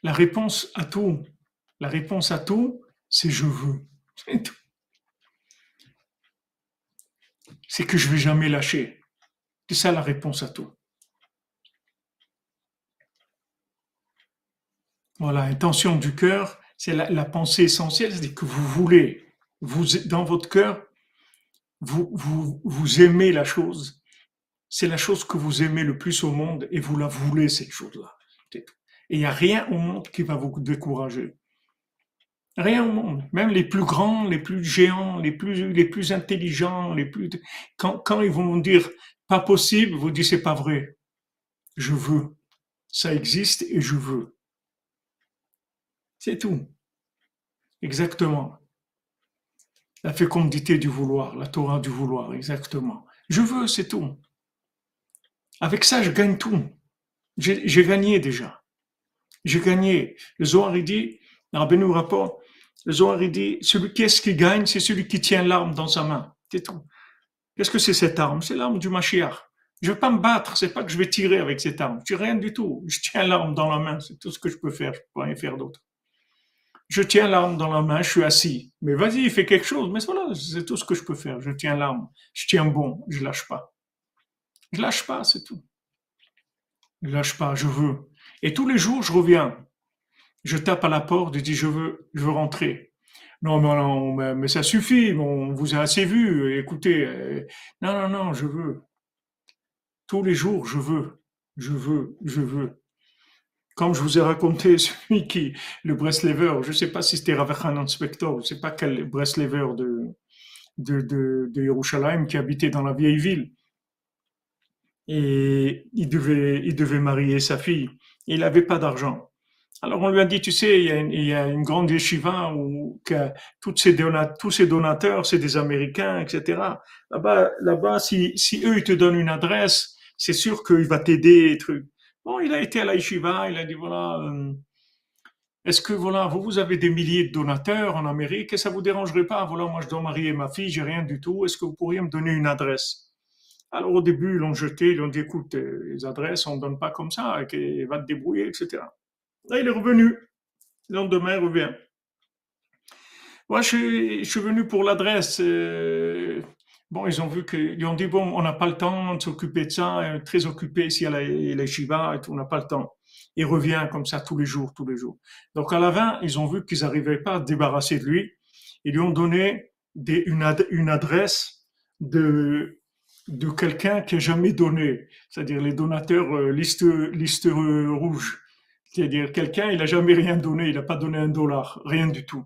La réponse à tout, la réponse à tout, c'est je veux. C'est que je vais jamais lâcher. C'est ça la réponse à tout. Voilà, intention du cœur, c'est la, pensée essentielle, c'est que vous voulez, vous, dans votre cœur, vous, vous, vous aimez la chose. C'est la chose que vous aimez le plus au monde et vous la voulez, cette chose-là. Et il n'y a rien au monde qui va vous décourager. Rien au monde. Même les plus grands, les plus géants, les plus, les plus intelligents, les plus, quand, quand ils vont dire pas possible, vous dites c'est pas vrai. Je veux. Ça existe et je veux. C'est tout. Exactement. La fécondité du vouloir, la Torah du vouloir, exactement. Je veux, c'est tout. Avec ça, je gagne tout. J'ai gagné déjà. J'ai gagné. Le Zohar, il dit, Benoît rapport, le Zohar, il dit, celui qui est-ce qui gagne, c'est celui qui tient l'arme dans sa main. C'est tout. Qu'est-ce que c'est cette arme? C'est l'arme du Mashiach. Je ne vais pas me battre, c'est pas que je vais tirer avec cette arme. Je rien du tout. Je tiens l'arme dans la main, c'est tout ce que je peux faire. Je peux rien faire d'autre. Je tiens l'arme dans la main, je suis assis. Mais vas-y, fais quelque chose. Mais voilà, c'est tout ce que je peux faire. Je tiens l'arme. Je tiens bon. Je lâche pas. Je lâche pas, c'est tout. Je lâche pas, je veux. Et tous les jours, je reviens. Je tape à la porte, je dis, je veux, je veux rentrer. Non, mais, non, mais ça suffit, on vous a assez vu. Écoutez, euh, non, non, non, je veux. Tous les jours, je veux, je veux, je veux. Comme je vous ai raconté, celui qui, le Breslever, je ne sais pas si c'était Ravechan Spector, je ne sais pas quel Breslever de, de, de, de Yerushalayim qui habitait dans la vieille ville. Et il devait, il devait marier sa fille. Il n'avait pas d'argent. Alors on lui a dit, tu sais, il y a une, grande yeshiva où toutes ces tous ces donateurs, c'est des Américains, etc. Là-bas, là-bas, si, si eux ils te donnent une adresse, c'est sûr qu'il va t'aider. Truc. Bon, il a été à la il a dit voilà, euh, est-ce que voilà, vous, vous avez des milliers de donateurs en Amérique et ça vous dérangerait pas? Voilà, moi je dois marier ma fille, j'ai rien du tout. Est-ce que vous pourriez me donner une adresse? Alors au début, ils l'ont jeté, ils l'ont dit écoute, les adresses on donne pas comme ça, et va te débrouiller, etc. Là, il est revenu. Le lendemain, il revient. Moi, je, suis venu pour l'adresse. Euh, bon, ils ont vu qu'ils ont dit bon, on n'a pas le temps de s'occuper de ça, euh, très occupé ici à la, la Shiva, on n'a pas le temps. Il revient comme ça tous les jours, tous les jours. Donc à la fin, ils ont vu qu'ils n'arrivaient pas à se débarrasser de lui. Ils lui ont donné une, adresse de, de quelqu'un qui n'a jamais donné, c'est-à-dire les donateurs euh, liste rouge. C'est-à-dire, quelqu'un, il n'a jamais rien donné, il n'a pas donné un dollar, rien du tout.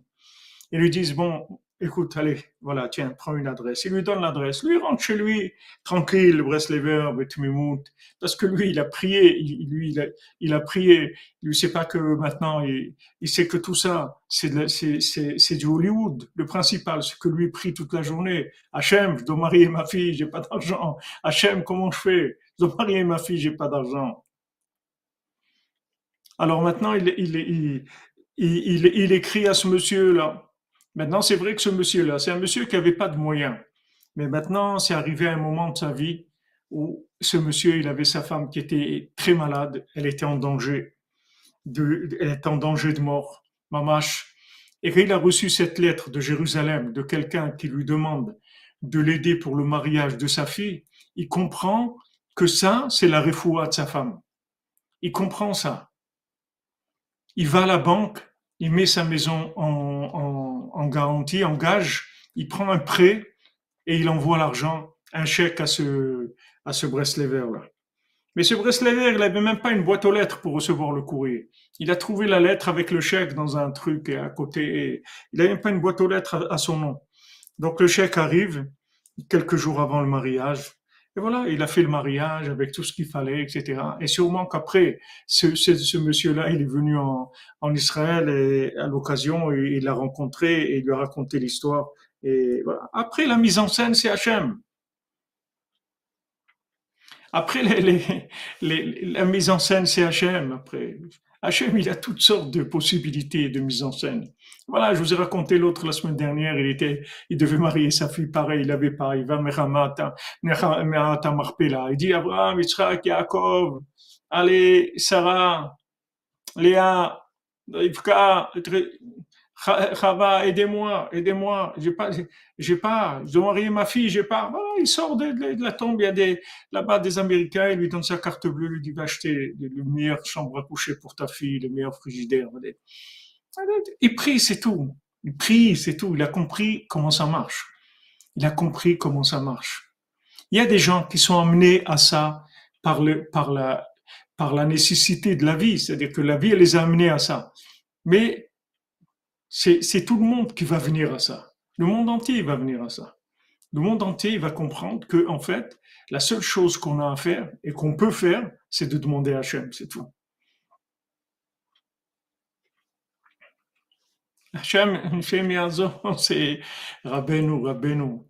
Ils lui disent, bon, écoute, allez, voilà, tiens, prends une adresse. Il lui donne l'adresse. Lui, il rentre chez lui, tranquille, Breslever, Betmimout, parce que lui, il a prié, lui, il a, il a prié. Il ne sait pas que maintenant, il, il sait que tout ça, c'est du Hollywood. Le principal, c'est que lui prie toute la journée. Hachem, je dois marier ma fille, j'ai pas d'argent. Hachem, comment je fais? Je dois marier ma fille, j'ai pas d'argent. Alors maintenant, il, il, il, il, écrit à ce monsieur-là. Maintenant, c'est vrai que ce monsieur-là, c'est un monsieur qui n'avait pas de moyens. Mais maintenant, c'est arrivé un moment de sa vie où ce monsieur, il avait sa femme qui était très malade, elle était en danger, de, elle était en danger de mort, mamache. Et quand il a reçu cette lettre de Jérusalem de quelqu'un qui lui demande de l'aider pour le mariage de sa fille, il comprend que ça, c'est la refoua de sa femme. Il comprend ça il va à la banque, il met sa maison en, garantie, en gage, il prend un prêt et il envoie l'argent, un chèque à ce, à ce Breslever-là. Mais ce Breslever, il n'avait même pas une boîte aux lettres pour recevoir le courrier. Il a trouvé la lettre avec le chèque dans un truc à côté. il n'avait même pas une boîte aux lettres à, son nom. Donc le chèque arrive quelques jours avant le mariage. Et voilà, il a fait le mariage avec tout ce qu'il fallait, etc. Et sûrement qu'après, ce, ce, ce monsieur-là, il est venu en, en Israël et à l'occasion, il l'a rencontré et il lui a raconté l'histoire. Et voilà. Après, la mise en scène, c'est Hachem. Après, les, les, les, la mise en scène, c'est Hachem. Après, Hachem, il a toutes sortes de possibilités de mise en scène. Voilà, je vous ai raconté l'autre la semaine dernière, il était, il devait marier sa fille, pareil, il avait pas, il va Meramata, Marpela. Il dit Abraham, Yitzhak, Yaakov, allez, Sarah, Léa, Rivka, Chava, aidez-moi, aidez-moi. J'ai pas, j'ai pas, je dois marier ma fille, j'ai pas. Voilà, il sort de, la tombe, il y a des, là-bas des Américains, il lui donne sa carte bleue, lui dit, va acheter le meilleur chambre à coucher pour ta fille, le meilleur frigidaire. Il prie, c'est tout. Il prie, c'est tout. Il a compris comment ça marche. Il a compris comment ça marche. Il y a des gens qui sont amenés à ça par le, par la, par la nécessité de la vie. C'est-à-dire que la vie, elle les a amenés à ça. Mais c'est tout le monde qui va venir à ça. Le monde entier va venir à ça. Le monde entier va comprendre que, en fait, la seule chose qu'on a à faire et qu'on peut faire, c'est de demander à Hachem, c'est tout. Hachem fait c'est Rabbeinu, Rabbeinu,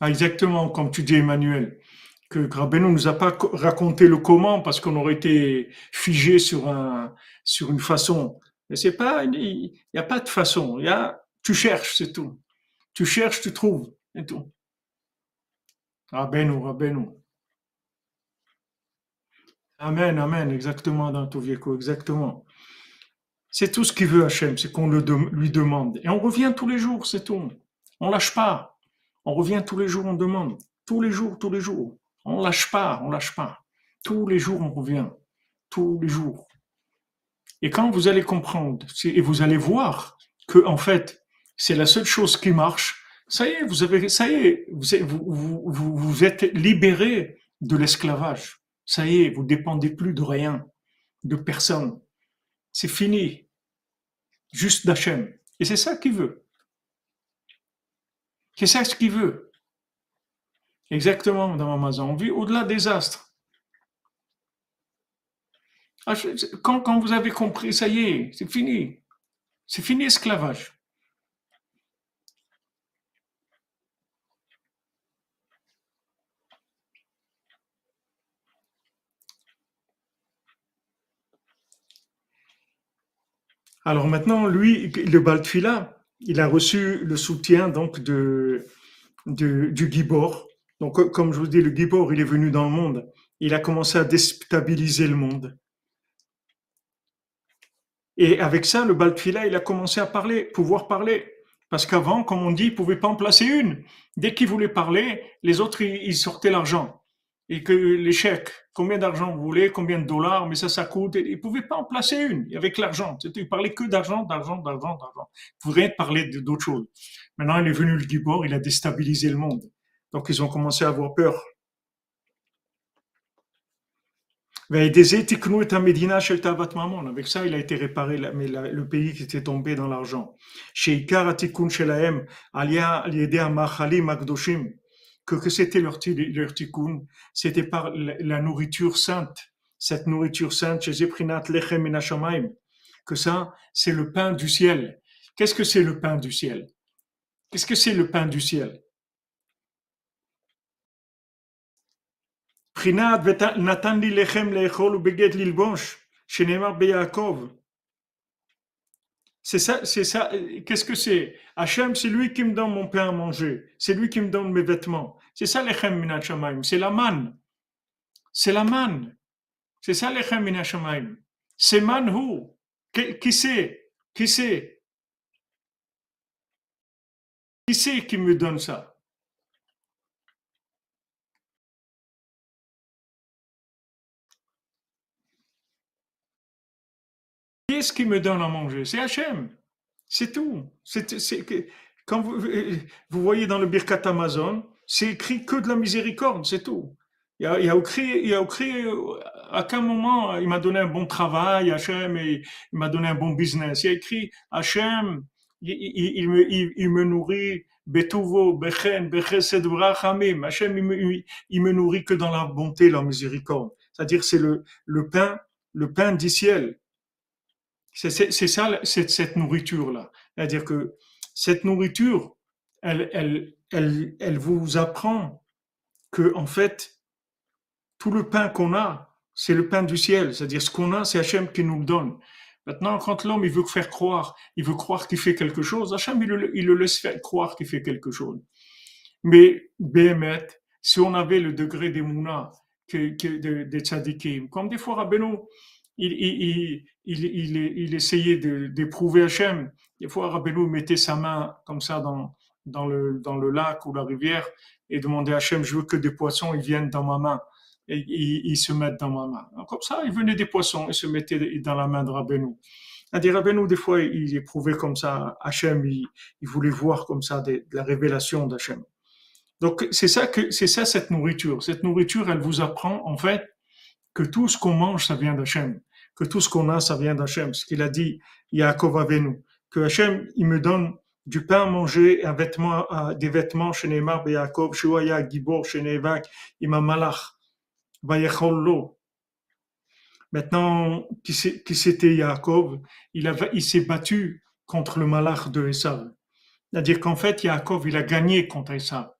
ah, exactement, comme tu dis, Emmanuel que Grabeno nous a pas raconté le comment parce qu'on aurait été figé sur un sur une façon. Mais c'est pas, il n'y a pas de façon. Il y a, tu cherches, c'est tout. Tu cherches, tu trouves, c'est tout. Rabbeinu, Rabbeinu. Amen, amen, exactement dans tout vieco, exactement. C'est tout ce qu'il veut Hachem, c'est qu'on le lui demande. Et on revient tous les jours, c'est tout. On lâche pas. On revient tous les jours, on demande. Tous les jours, tous les jours. On lâche pas, on lâche pas. Tous les jours, on revient. Tous les jours. Et quand vous allez comprendre, et vous allez voir que, en fait, c'est la seule chose qui marche, ça y est, vous avez, ça y est, vous, vous, vous, êtes libéré de l'esclavage. Ça y est, vous dépendez plus de rien, de personne. C'est fini. Juste d'Hachem. Et c'est ça qu'il veut. C'est ça ce qu'il veut. Exactement, Madame Amazon. On vit au-delà des astres. Ah, quand, vous avez compris, ça y est, c'est fini. C'est fini l'esclavage. Alors maintenant, lui, le Baltfila, il a reçu le soutien donc de, de du Gibor, donc, comme je vous dis, le Gibor, il est venu dans le monde. Il a commencé à déstabiliser le monde. Et avec ça, le Baltfila, il a commencé à parler, pouvoir parler. Parce qu'avant, comme on dit, il pouvait pas en placer une. Dès qu'il voulait parler, les autres, ils sortaient l'argent. Et que les chèques, combien d'argent vous voulez, combien de dollars, mais ça, ça coûte. Il ne pouvait pas en placer une avec l'argent. Il parlait que d'argent, d'argent, d'argent, d'argent. Il ne pouvait parler d'autre chose. Maintenant, il est venu le Gibor, il a déstabilisé le monde. Donc ils ont commencé à avoir peur. Avec ça, il a été réparé le pays qui était tombé dans l'argent. Que, que c'était leur, leur tikkun? C'était par la nourriture sainte. Cette nourriture sainte, que ça, c'est le pain du ciel. Qu'est-ce que c'est le pain du ciel? Qu'est-ce que c'est le pain du ciel? C'est ça, c'est ça. Qu'est-ce que c'est? Hachem, c'est lui qui me donne mon pain à manger. C'est lui qui me donne mes vêtements. C'est ça lechem minat C'est la manne. C'est la manne. C'est ça lechem minat C'est manhu. Qui c'est? Qui c'est? Qui c'est qui me donne ça? Qu'est-ce qui me donne à manger? C'est Hachem. C'est tout. C'est, quand vous, vous, voyez dans le Birkat Amazon, c'est écrit que de la miséricorde, c'est tout. Il y a, écrit, il y a écrit, à quel moment il m'a donné un bon travail, Hachem, et il m'a donné un bon business. Il y a écrit, Hachem, il, me, nourrit Betuvo, Bechen, Bechesed, Brachamim. Hachem, il me, nourrit que dans la bonté, la miséricorde. C'est-à-dire, c'est le pain, le pain du ciel. C'est ça, cette, nourriture-là. C'est-à-dire que cette nourriture, elle, elle, elle, elle vous apprend que, en fait, tout le pain qu'on a, c'est le pain du ciel. C'est-à-dire, ce qu'on a, c'est Hachem qui nous le donne. Maintenant, quand l'homme il veut faire croire, il veut croire qu'il fait quelque chose, Hachem il le, il le laisse faire croire qu'il fait quelque chose. Mais Béhémet, si on avait le degré des que des tzadikim, comme des fois Rabbeinu, il, il, il, il, essayait d'éprouver Hachem. Des fois Rabbeinu mettait sa main comme ça dans, dans, le, dans le lac ou la rivière et demandait à Hachem, je veux que des poissons ils viennent dans ma main et ils, se mettent dans ma main. Comme ça, il venait des poissons et se mettaient dans la main de Rabbeinu. C'est-à-dire, Rabbeinu, des fois, il éprouvait comme ça Hachem, il, il voulait voir comme ça de, la révélation d'Hachem. Donc, c'est ça que, c'est ça cette nourriture. Cette nourriture, elle vous apprend, en fait, que tout ce qu'on mange, ça vient d'Hachem. Que tout ce qu'on a, ça vient d'Hachem. Ce qu'il a dit, Yaakov Avenu. Que Hachem, il me donne du pain à manger, un vêtement, des vêtements chez Neymar, Yaakov, Shuaya, Gibor, chez Nevak, Imam Malach. Maintenant, qui c'était Yaakov, il, il s'est battu contre le malach de Esav. C'est-à-dire qu'en fait, Yaakov, il a gagné contre Esav.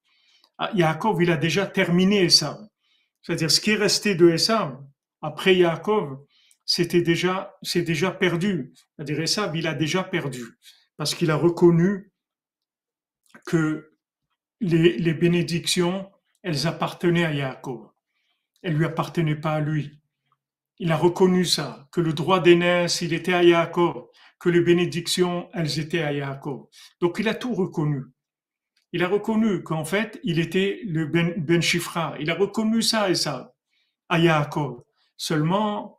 Ah, Yaakov, il a déjà terminé Esav. C'est-à-dire, ce qui est resté de Esav, après Yaakov, c'était déjà, c'est déjà perdu. C'est-à-dire, Esav, il a déjà perdu. Parce qu'il a reconnu que les, les bénédictions, elles appartenaient à Yaakov elle lui appartenait pas à lui. Il a reconnu ça, que le droit d'aînesse, il était à Yaakov, que les bénédictions, elles étaient à Yaakov. Donc il a tout reconnu. Il a reconnu qu'en fait, il était le Ben, ben Shifra. Il a reconnu ça et ça à Yaakov. Seulement,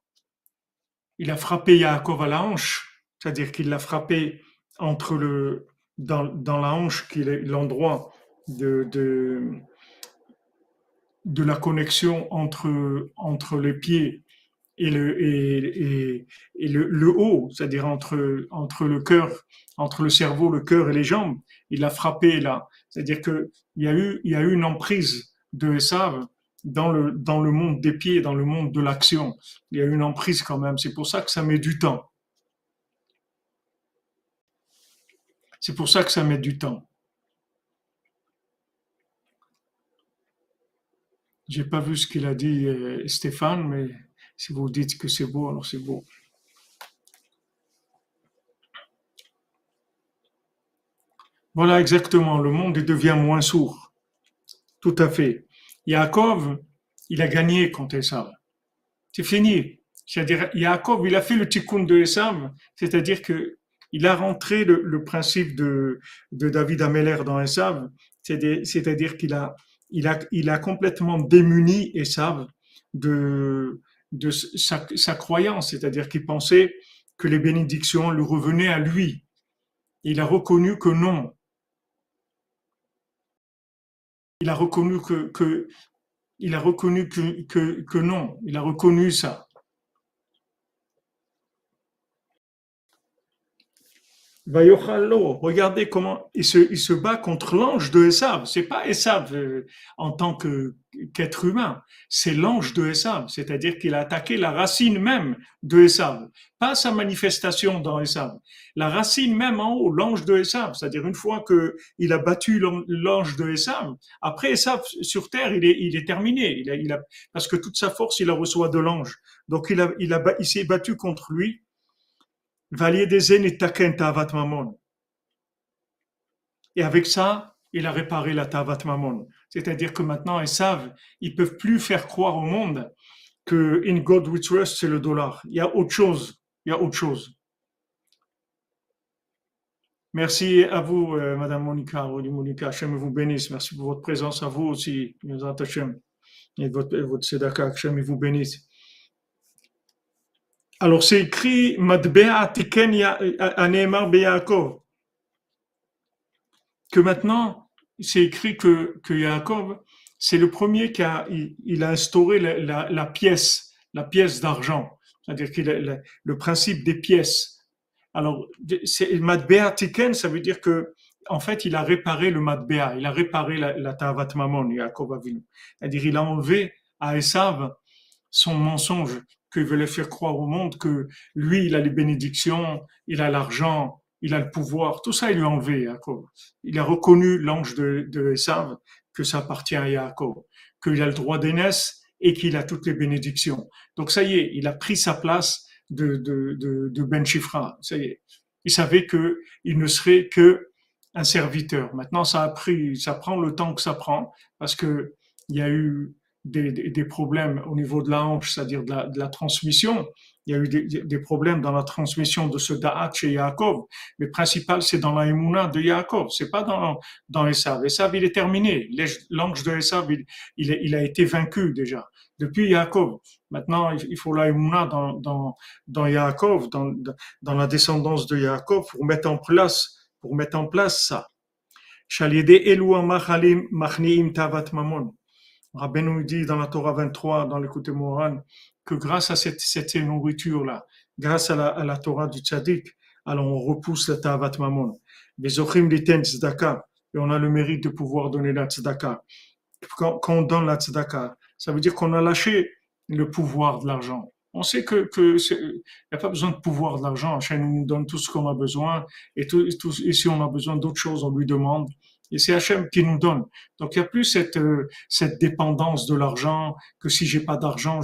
il a frappé Yaakov à la hanche, c'est-à-dire qu'il l'a frappé entre dans, la hanche, qui est l'endroit de, la connexion entre, les pieds et le, et, et, le, haut, c'est-à-dire entre, le cœur, entre le cerveau, le cœur et les jambes. Il a frappé là. C'est-à-dire qu'il y, a eu, il y a eu une emprise de Esav dans le, dans le monde des pieds, dans le monde de l'action. Il y a une emprise quand même. C'est pour ça que ça met du temps. C'est pour ça que ça met du temps. J'ai pas vu ce qu'il a dit euh, Stéphane, mais si vous dites que c'est beau, alors c'est beau. Voilà exactement, le monde devient moins sourd. Tout à fait. Yaakov, il a gagné contre Esav. C'est fini. C'est-à-dire, Yaakov, il a fait le tikkun de Esav, c'est-à-dire que il a rentré le, principe de, David Ameller dans Esav, c'est-à-dire qu'il a, il a, il a complètement démuni Esav de, de sa, sa croyance, c'est-à-dire qu'il pensait que les bénédictions lui revenaient à lui. Il a reconnu que non. Il a reconnu que, que il a reconnu que, que, que non. Il a reconnu ça. Regardez comment il se, il se bat contre l'ange de Esav. C'est pas Esav euh, en tant que qu'être humain, c'est l'ange de Esav, c'est-à-dire qu'il a attaqué la racine même de Esav, pas sa manifestation dans Esav, la racine même en haut, l'ange de Esav, c'est-à-dire une fois que il a battu l'ange de Esav, après Esav sur terre, il est, il est terminé, il a, il a, parce que toute sa force, il la reçoit de l'ange. Donc il a, il a, il s'est battu contre lui et avec ça, il a réparé la Tavat Mamon. C'est-à-dire que maintenant, ils savent, ils peuvent plus faire croire au monde que in God we trust, c'est le dollar. Il y a autre chose. Il y a autre chose. Merci à vous, euh, Madame Monica, Monica. Hachem vous bénisse. Merci pour votre présence à vous aussi, Et votre, votre Sedaka, Hachem vous bénisse. Alors c'est écrit Madbea Tiken Aneemar Beyaakov. Que maintenant, c'est écrit que, que Yaakov, c'est le premier qui a, il, a instauré la, pièce, la pièce d'argent. C'est-à-dire qu'il le principe des pièces. Alors, c'est Matbea Tiken, ça veut dire que en fait, il a réparé le Matbea, il a réparé la, la Tavat Mamon, Yaakov Avinu. C'est-à-dire, il a enlevé à Esav son mensonge qu'il voulait faire croire au monde que lui, il a les bénédictions, il a l'argent, il a le pouvoir. Tout ça, il lui a enlevé, Yaakov. Il a reconnu l'ange de, de que ça appartient à Yaakov, qu'il a le droit d'aînesse et qu'il a toutes les bénédictions. Donc ça y est, il a pris sa place de, de, de, de Ben Chifra. Ça y est. Il savait que il ne serait que un serviteur. Maintenant, ça a pris, ça prend le temps que ça prend parce que il y a eu des, des, problèmes au niveau de la hanche, c'est-à-dire de la, de la, transmission. Il y a eu des, des, problèmes dans la transmission de ce Da'at chez Yaakov. Mais principal, c'est dans la Emouna de Yaakov. C'est pas dans, dans Esav. Esav, il est terminé. L'ange de Esav, il, il, il, a été vaincu déjà. Depuis Yaakov. Maintenant, il faut la Emouna dans, dans, dans Yaakov, dans, dans la descendance de Yaakov pour mettre en place, pour mettre en place ça. tavat mamon. Rabbeinu dit dans la Torah 23, dans l'écoute Moran, que grâce à cette, cette nourriture-là, grâce à la, à la, Torah du Tzadik, alors on repousse la Tavat Mamon. Les Ochim liten tzedaka, et on a le mérite de pouvoir donner la tzedaka. Quand, quand on donne la tzedaka, ça veut dire qu'on a lâché le pouvoir de l'argent. On sait que que n'y a pas besoin de pouvoir de l'argent. Hachem nous donne tout ce qu'on a besoin et, tout, tout, et si on a besoin d'autres choses, on lui demande. Et c'est Hachem qui nous donne. Donc il n'y a plus cette euh, cette dépendance de l'argent que si j'ai pas d'argent,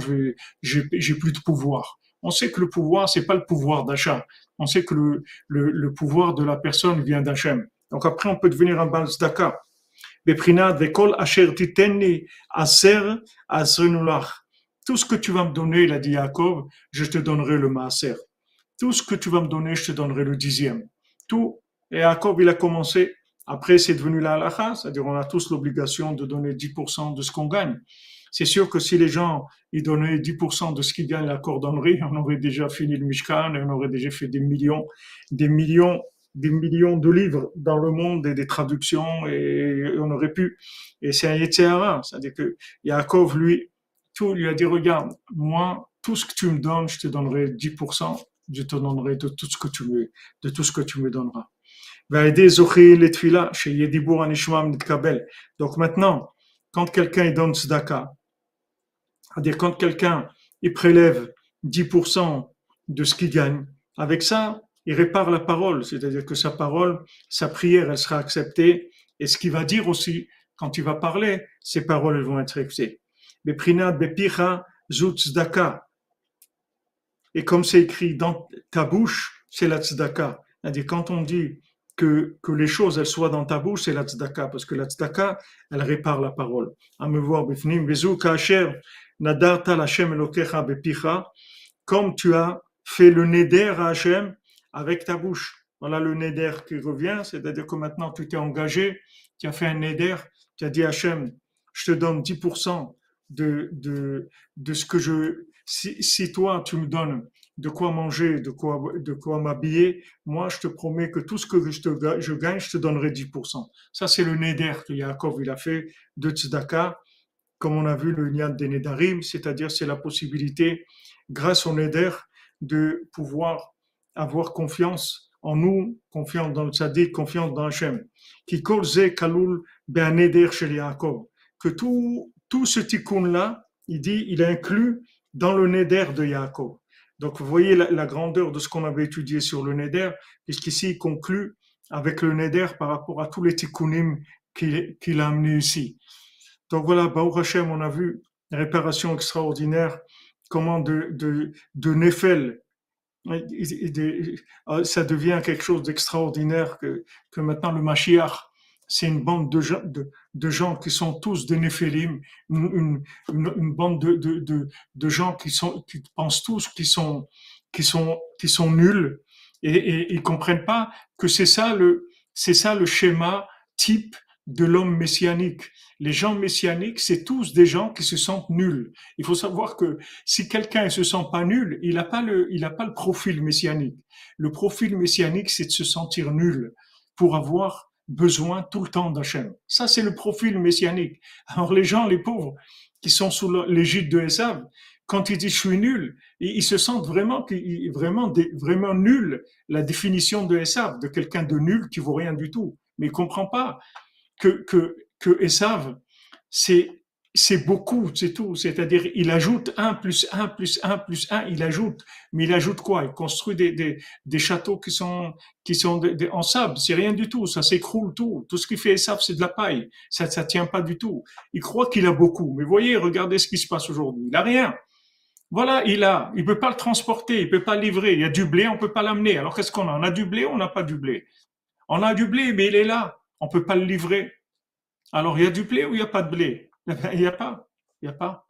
j'ai plus de pouvoir. On sait que le pouvoir c'est pas le pouvoir d'achat. On sait que le, le, le pouvoir de la personne vient d'Hachem. Donc après on peut devenir un bal zdaka. asher titenni aser Tout ce que tu vas me donner, il a dit Jacob, je te donnerai le maaser. Tout ce que tu vas me donner, je te donnerai le dixième. Tout. Et Jacob, il a commencé après, c'est devenu la halakha, c'est-à-dire on a tous l'obligation de donner 10% de ce qu'on gagne. C'est sûr que si les gens ils donnaient 10% de ce qu'ils gagnent à la cordonnerie, on aurait déjà fini le Mishkan et on aurait déjà fait des millions, des millions, des millions de livres dans le monde et des traductions et on aurait pu. Et c'est un Yetzirah, c'est-à-dire que Yaakov, lui, tout lui a dit, regarde, moi, tout ce que tu me donnes, je te donnerai 10%, je te donnerai de tout ce que tu me, de tout ce que tu me donneras. Donc maintenant, quand quelqu'un donne tzedaka, c'est-à-dire quand quelqu'un il prélève 10% de ce qu'il gagne, avec ça, il répare la parole, c'est-à-dire que sa parole, sa prière, elle sera acceptée, et ce qu'il va dire aussi, quand il va parler, ses paroles elles vont être acceptées. Et comme c'est écrit dans ta bouche, c'est la tzedaka. C'est-à-dire quand on dit que, que les choses elles soient dans ta bouche, c'est la tzedaka, parce que la tzedaka, elle répare la parole. À me voir, bifnim, bezu kasher, nadarta l'Hashem elokecha bepicha, comme tu as fait le neder à Hachem avec ta bouche. Voilà le neder qui revient, c'est-à-dire que maintenant tu t'es engagé, tu as fait un neder, tu as dit à Hachem, je te donne 10% de, de, de ce que je, si, si toi tu me donnes de quoi manger, de quoi, de quoi m'habiller, moi, je te promets que tout ce que je, te, je gagne, je te donnerai 10%. Ça, c'est le neder que Yaakov, il a fait de Tzedaka, comme on a vu le Nian des Nedarim, c'est-à-dire c'est la possibilité, grâce au neder, de pouvoir avoir confiance en nous, confiance dans le tzaddik, confiance dans Hachem. Qui kalul neder chez Yaakov. Que tout, tout ce tikkun-là, il dit, il est inclus dans le neder de Yaakov. Donc, vous voyez la, grandeur de ce qu'on avait étudié sur le Neder, puisqu'ici, il conclut avec le Neder par rapport à tous les tikkunim qu'il a amenés ici. Donc voilà, Baruch Hashem, on a vu réparation extraordinaire, comment de, de, Nefel, ça devient quelque chose d'extraordinaire que, que maintenant le Mashiach, c'est une bande de gens, de, de, gens qui sont tous des néphélim, une, une, une, bande de, de, de, gens qui, sont, qui pensent tous qu'ils sont, qui sont, qui sont nuls et, et ils comprennent pas que c'est ça le, c'est ça le schéma type de l'homme messianique. Les gens messianiques, c'est tous des gens qui se sentent nuls. Il faut savoir que si quelqu'un ne se sent pas nul, il n'a pas le, il a pas le profil messianique. Le profil messianique, c'est de se sentir nul pour avoir besoin tout le temps d'Hachem. Ça, c'est le profil messianique. Alors les gens, les pauvres, qui sont sous l'égide de Esav, quand il dit je suis nul, ils se sentent vraiment, vraiment, vraiment nul. La définition de Esav, de quelqu'un de nul qui vaut rien du tout. Mais il comprend pas que, que, que c'est, c'est beaucoup, c'est tout. C'est-à-dire, il ajoute 1 plus 1 plus 1 plus 1, il ajoute. Mais il ajoute quoi? Il construit des, des, des, châteaux qui sont, qui sont en sable. C'est rien du tout. Ça s'écroule tout. Tout ce qui fait Esav, c'est de la paille. Ça, ça tient pas du tout. Il croit qu'il a beaucoup. Mais voyez, regardez ce qui se passe aujourd'hui. Il a rien. Voilà, il a, il peut pas le transporter, il peut pas livrer. Il y a du blé, on peut pas l'amener. Alors qu'est-ce qu'on a? On a du blé, on n'a pas du blé? On a du blé, mais il est là. On peut pas le livrer. Alors il y a du blé ou il n'y a pas de blé? Il n'y a pas. Il a pas.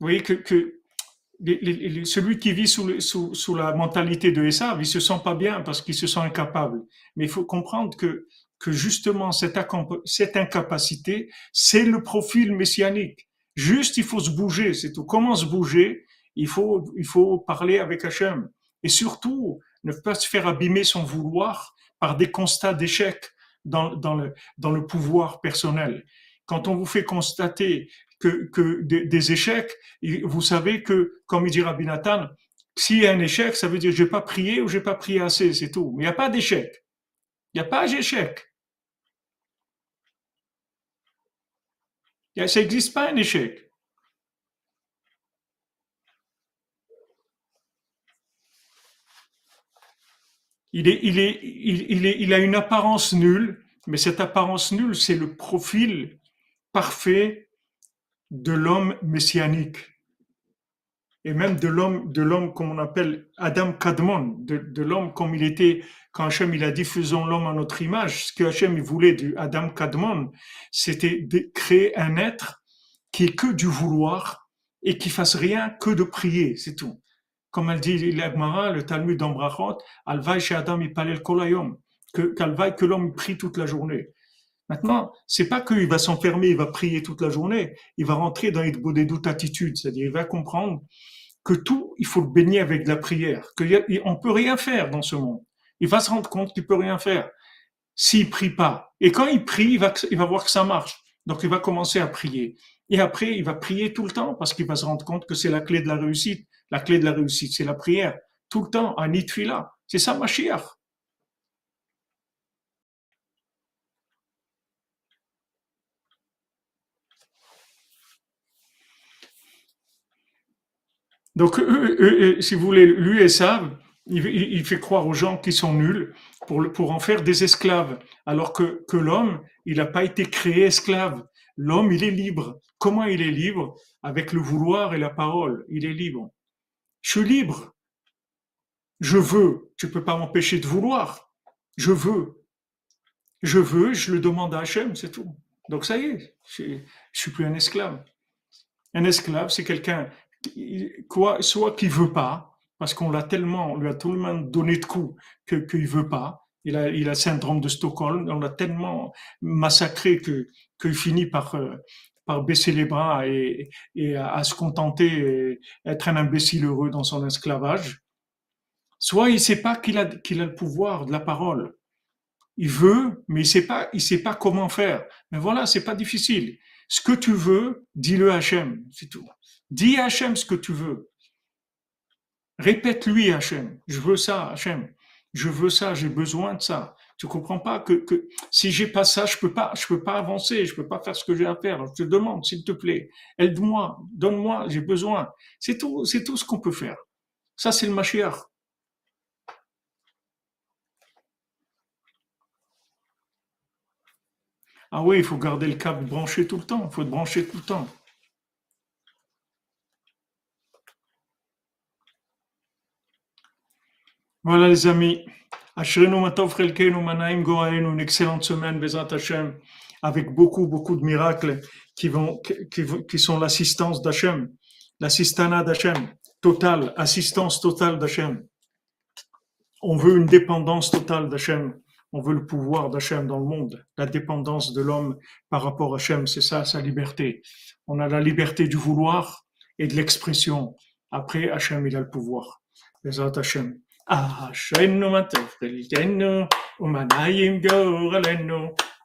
Vous voyez que, que celui qui vit sous, sous, sous, la mentalité de Esav, il se sent pas bien parce qu'il se sent incapable. Mais il faut comprendre que, que justement cette, cette incapacité, c'est le profil messianique. Juste, il faut se bouger, c'est tout. Comment se bouger? Il faut, il faut parler avec Hachem. Et surtout, ne pas se faire abîmer son vouloir par des constats d'échec dans, dans, le, dans le pouvoir personnel. Quand on vous fait constater que, des, échecs, vous savez que, comme il dit Rabbi Nathan, s'il y a un échec, ça veut dire j'ai pas prié ou j'ai pas prié assez, c'est tout. Mais il n'y a pas d'échec. Il n'y a pas d'échec. Ça n'existe pas un échec. Il a une apparence nulle, mais cette apparence nulle, c'est le profil parfait de l'homme messianique. Et même de l'homme, de l'homme comme on appelle Adam Kadmon, de, l'homme comme il était quand Hachem il a faisons l'homme à notre image. Ce que Hachem il voulait du Adam Kadmon, c'était de créer un être qui est que du vouloir et qui fasse rien que de prier, c'est tout comme elle dit l'Agmara, le Talmud d'Ambrachot, Alvaï chez Adam il kolayom, que qu'Alvaï que l'homme prie toute la journée. Maintenant, c'est pas qu'il va s'enfermer, il va prier toute la journée, il va rentrer dans une doute attitude, c'est-à-dire il va comprendre que tout, il faut le baigner avec de la prière, qu'on peut rien faire dans ce monde. Il va se rendre compte qu'il peut rien faire s'il prie pas. Et quand il prie, il va, il va voir que ça marche. Donc il va commencer à prier. Et après, il va prier tout le temps parce qu'il va se rendre compte que c'est la clé de la réussite. La clé de la réussite, c'est la prière. Tout le temps, à Nitfila. C'est ça, Mashiach. Donc, si vous voulez, ça, il, fait croire aux gens qui sont nuls pour, pour en faire des esclaves, alors que, que l'homme, il n'a pas été créé esclave. L'homme, il est libre. Comment il est libre? Avec le vouloir et la parole. Il est libre. Je suis libre. Je veux. Tu peux pas m'empêcher de vouloir. Je veux. Je veux, je le demande à Hachem, c'est tout. Donc ça y est, je, suis plus un esclave. Un esclave, c'est quelqu'un, quoi, soit qui veut pas, parce qu'on l'a tellement, on lui a tellement donné de coups qu'il veut pas. Il a, il a syndrome de Stockholm. On l'a tellement massacré que qu'il finit par euh, par baisser les bras et, à, se contenter, être un imbécile heureux dans son esclavage. Soit il sait pas qu'il a, qu'il a le pouvoir de la parole. Il veut, mais il sait pas, il sait pas comment faire. Mais voilà, c'est pas difficile. Ce que tu veux, dis-le à Hachem, c'est tout. Dis à Hachem ce que tu veux. Répète-lui Hachem. Je veux ça, Hachem. Je veux ça, j'ai besoin de ça. Tu comprends pas que, que si j'ai pas ça, je peux pas, peux pas avancer, je peux pas faire ce que j'ai à faire. Je te demande, s'il te plaît, aide-moi, donne-moi, j'ai besoin. C'est tout, c'est tout ce qu'on peut faire. Ça, c'est le Mashiach. Ah oui, il faut garder le câble branché tout le temps. Il faut être branché tout le temps. Voilà les amis. Une excellente semaine, Bezat Hashem, avec beaucoup, beaucoup de miracles qui, vont, sont l'assistance d'Hachem, l'assistana d'Hachem, totale, assistance totale d'Hachem. On veut une dépendance totale d'Hachem. On veut le pouvoir d'Hachem dans le monde. La dépendance de l'homme par rapport à Hachem, c'est ça sa liberté. On a la liberté du vouloir et de l'expression. Après, Hachem, il a le pouvoir. Bezat Hachem. Ah, schwennu mate friligennu, umanayim gorelenu.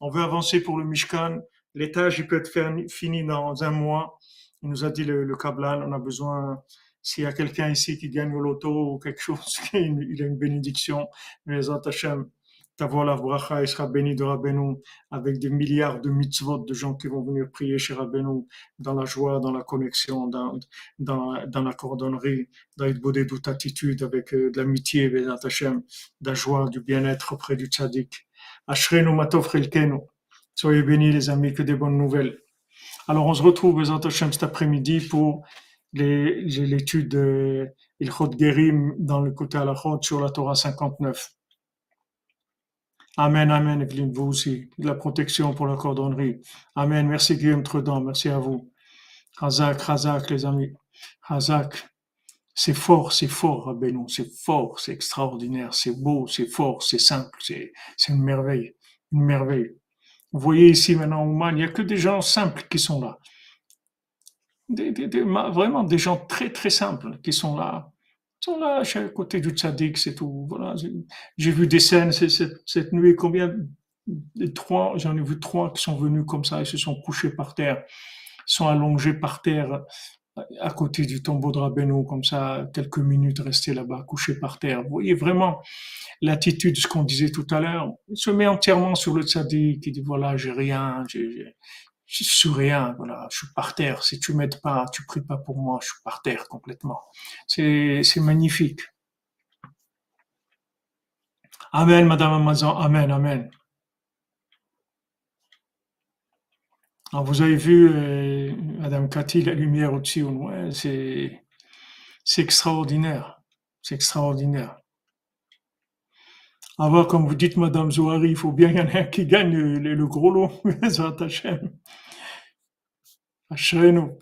On veut avancer pour le Mishkan. L'étage, il peut être fini dans un mois. Il nous a dit le, le Kablan, on a besoin, s'il y a quelqu'un ici qui gagne au loto ou quelque chose, il a une bénédiction. Mais Hashem, ta voix bracha, il sera béni de Rabbeinu avec des milliards de mitzvot de gens qui vont venir prier chez Rabbeinu dans la joie, dans la connexion, dans, dans, dans la cordonnerie, dans une toute attitude avec euh, de l'amitié, de la joie, du bien-être auprès du tzaddik. Ashrenu Matov Soyez bénis les amis, que des bonnes nouvelles. Alors on se retrouve cet après-midi pour l'étude de Ilchot Gerim dans le côté Alachot sur la Torah 59. Amen, Amen, Evelyne, vous aussi. De la protection pour la cordonnerie. Amen. Merci Guillaume Tredan, merci à vous. Hazak, Hazak, les amis. Hazak. C'est fort, c'est fort, Rabbeinu, c'est fort, c'est extraordinaire, c'est beau, c'est fort, c'est simple, c'est, une merveille, une merveille. Vous voyez ici maintenant, Ouman, il n'y a que des gens simples qui sont là. vraiment des gens très très simples qui sont là. Sont là, à côté du tzaddik, c'est tout. Voilà. J'ai vu des scènes cette, cette nuit, combien trois, j'en ai vu trois qui sont venus comme ça, ils se sont couchés par terre, sont allongés par terre, à côté du tombeau de Rabbeinu, comme ça, quelques minutes restés là-bas, couchés par terre. Vous voyez vraiment l'attitude, ce qu'on disait tout à l'heure. Il se met entièrement sur le tzaddik, qui dit voilà, j'ai rien, je suis rien, voilà, je suis par terre. Si tu m'aides pas, tu pries pas pour moi, je suis par terre complètement. C'est, c'est magnifique. Amen, Madame Amazon, Amen, Amen. Vous avez vu, euh, Madame Cathy, la lumière au-dessus au loin, c'est, extraordinaire. C'est extraordinaire. Alors, comme vous dites, Madame Zouari, il faut bien y en ait un qui gagne le, gros lot. Hachem.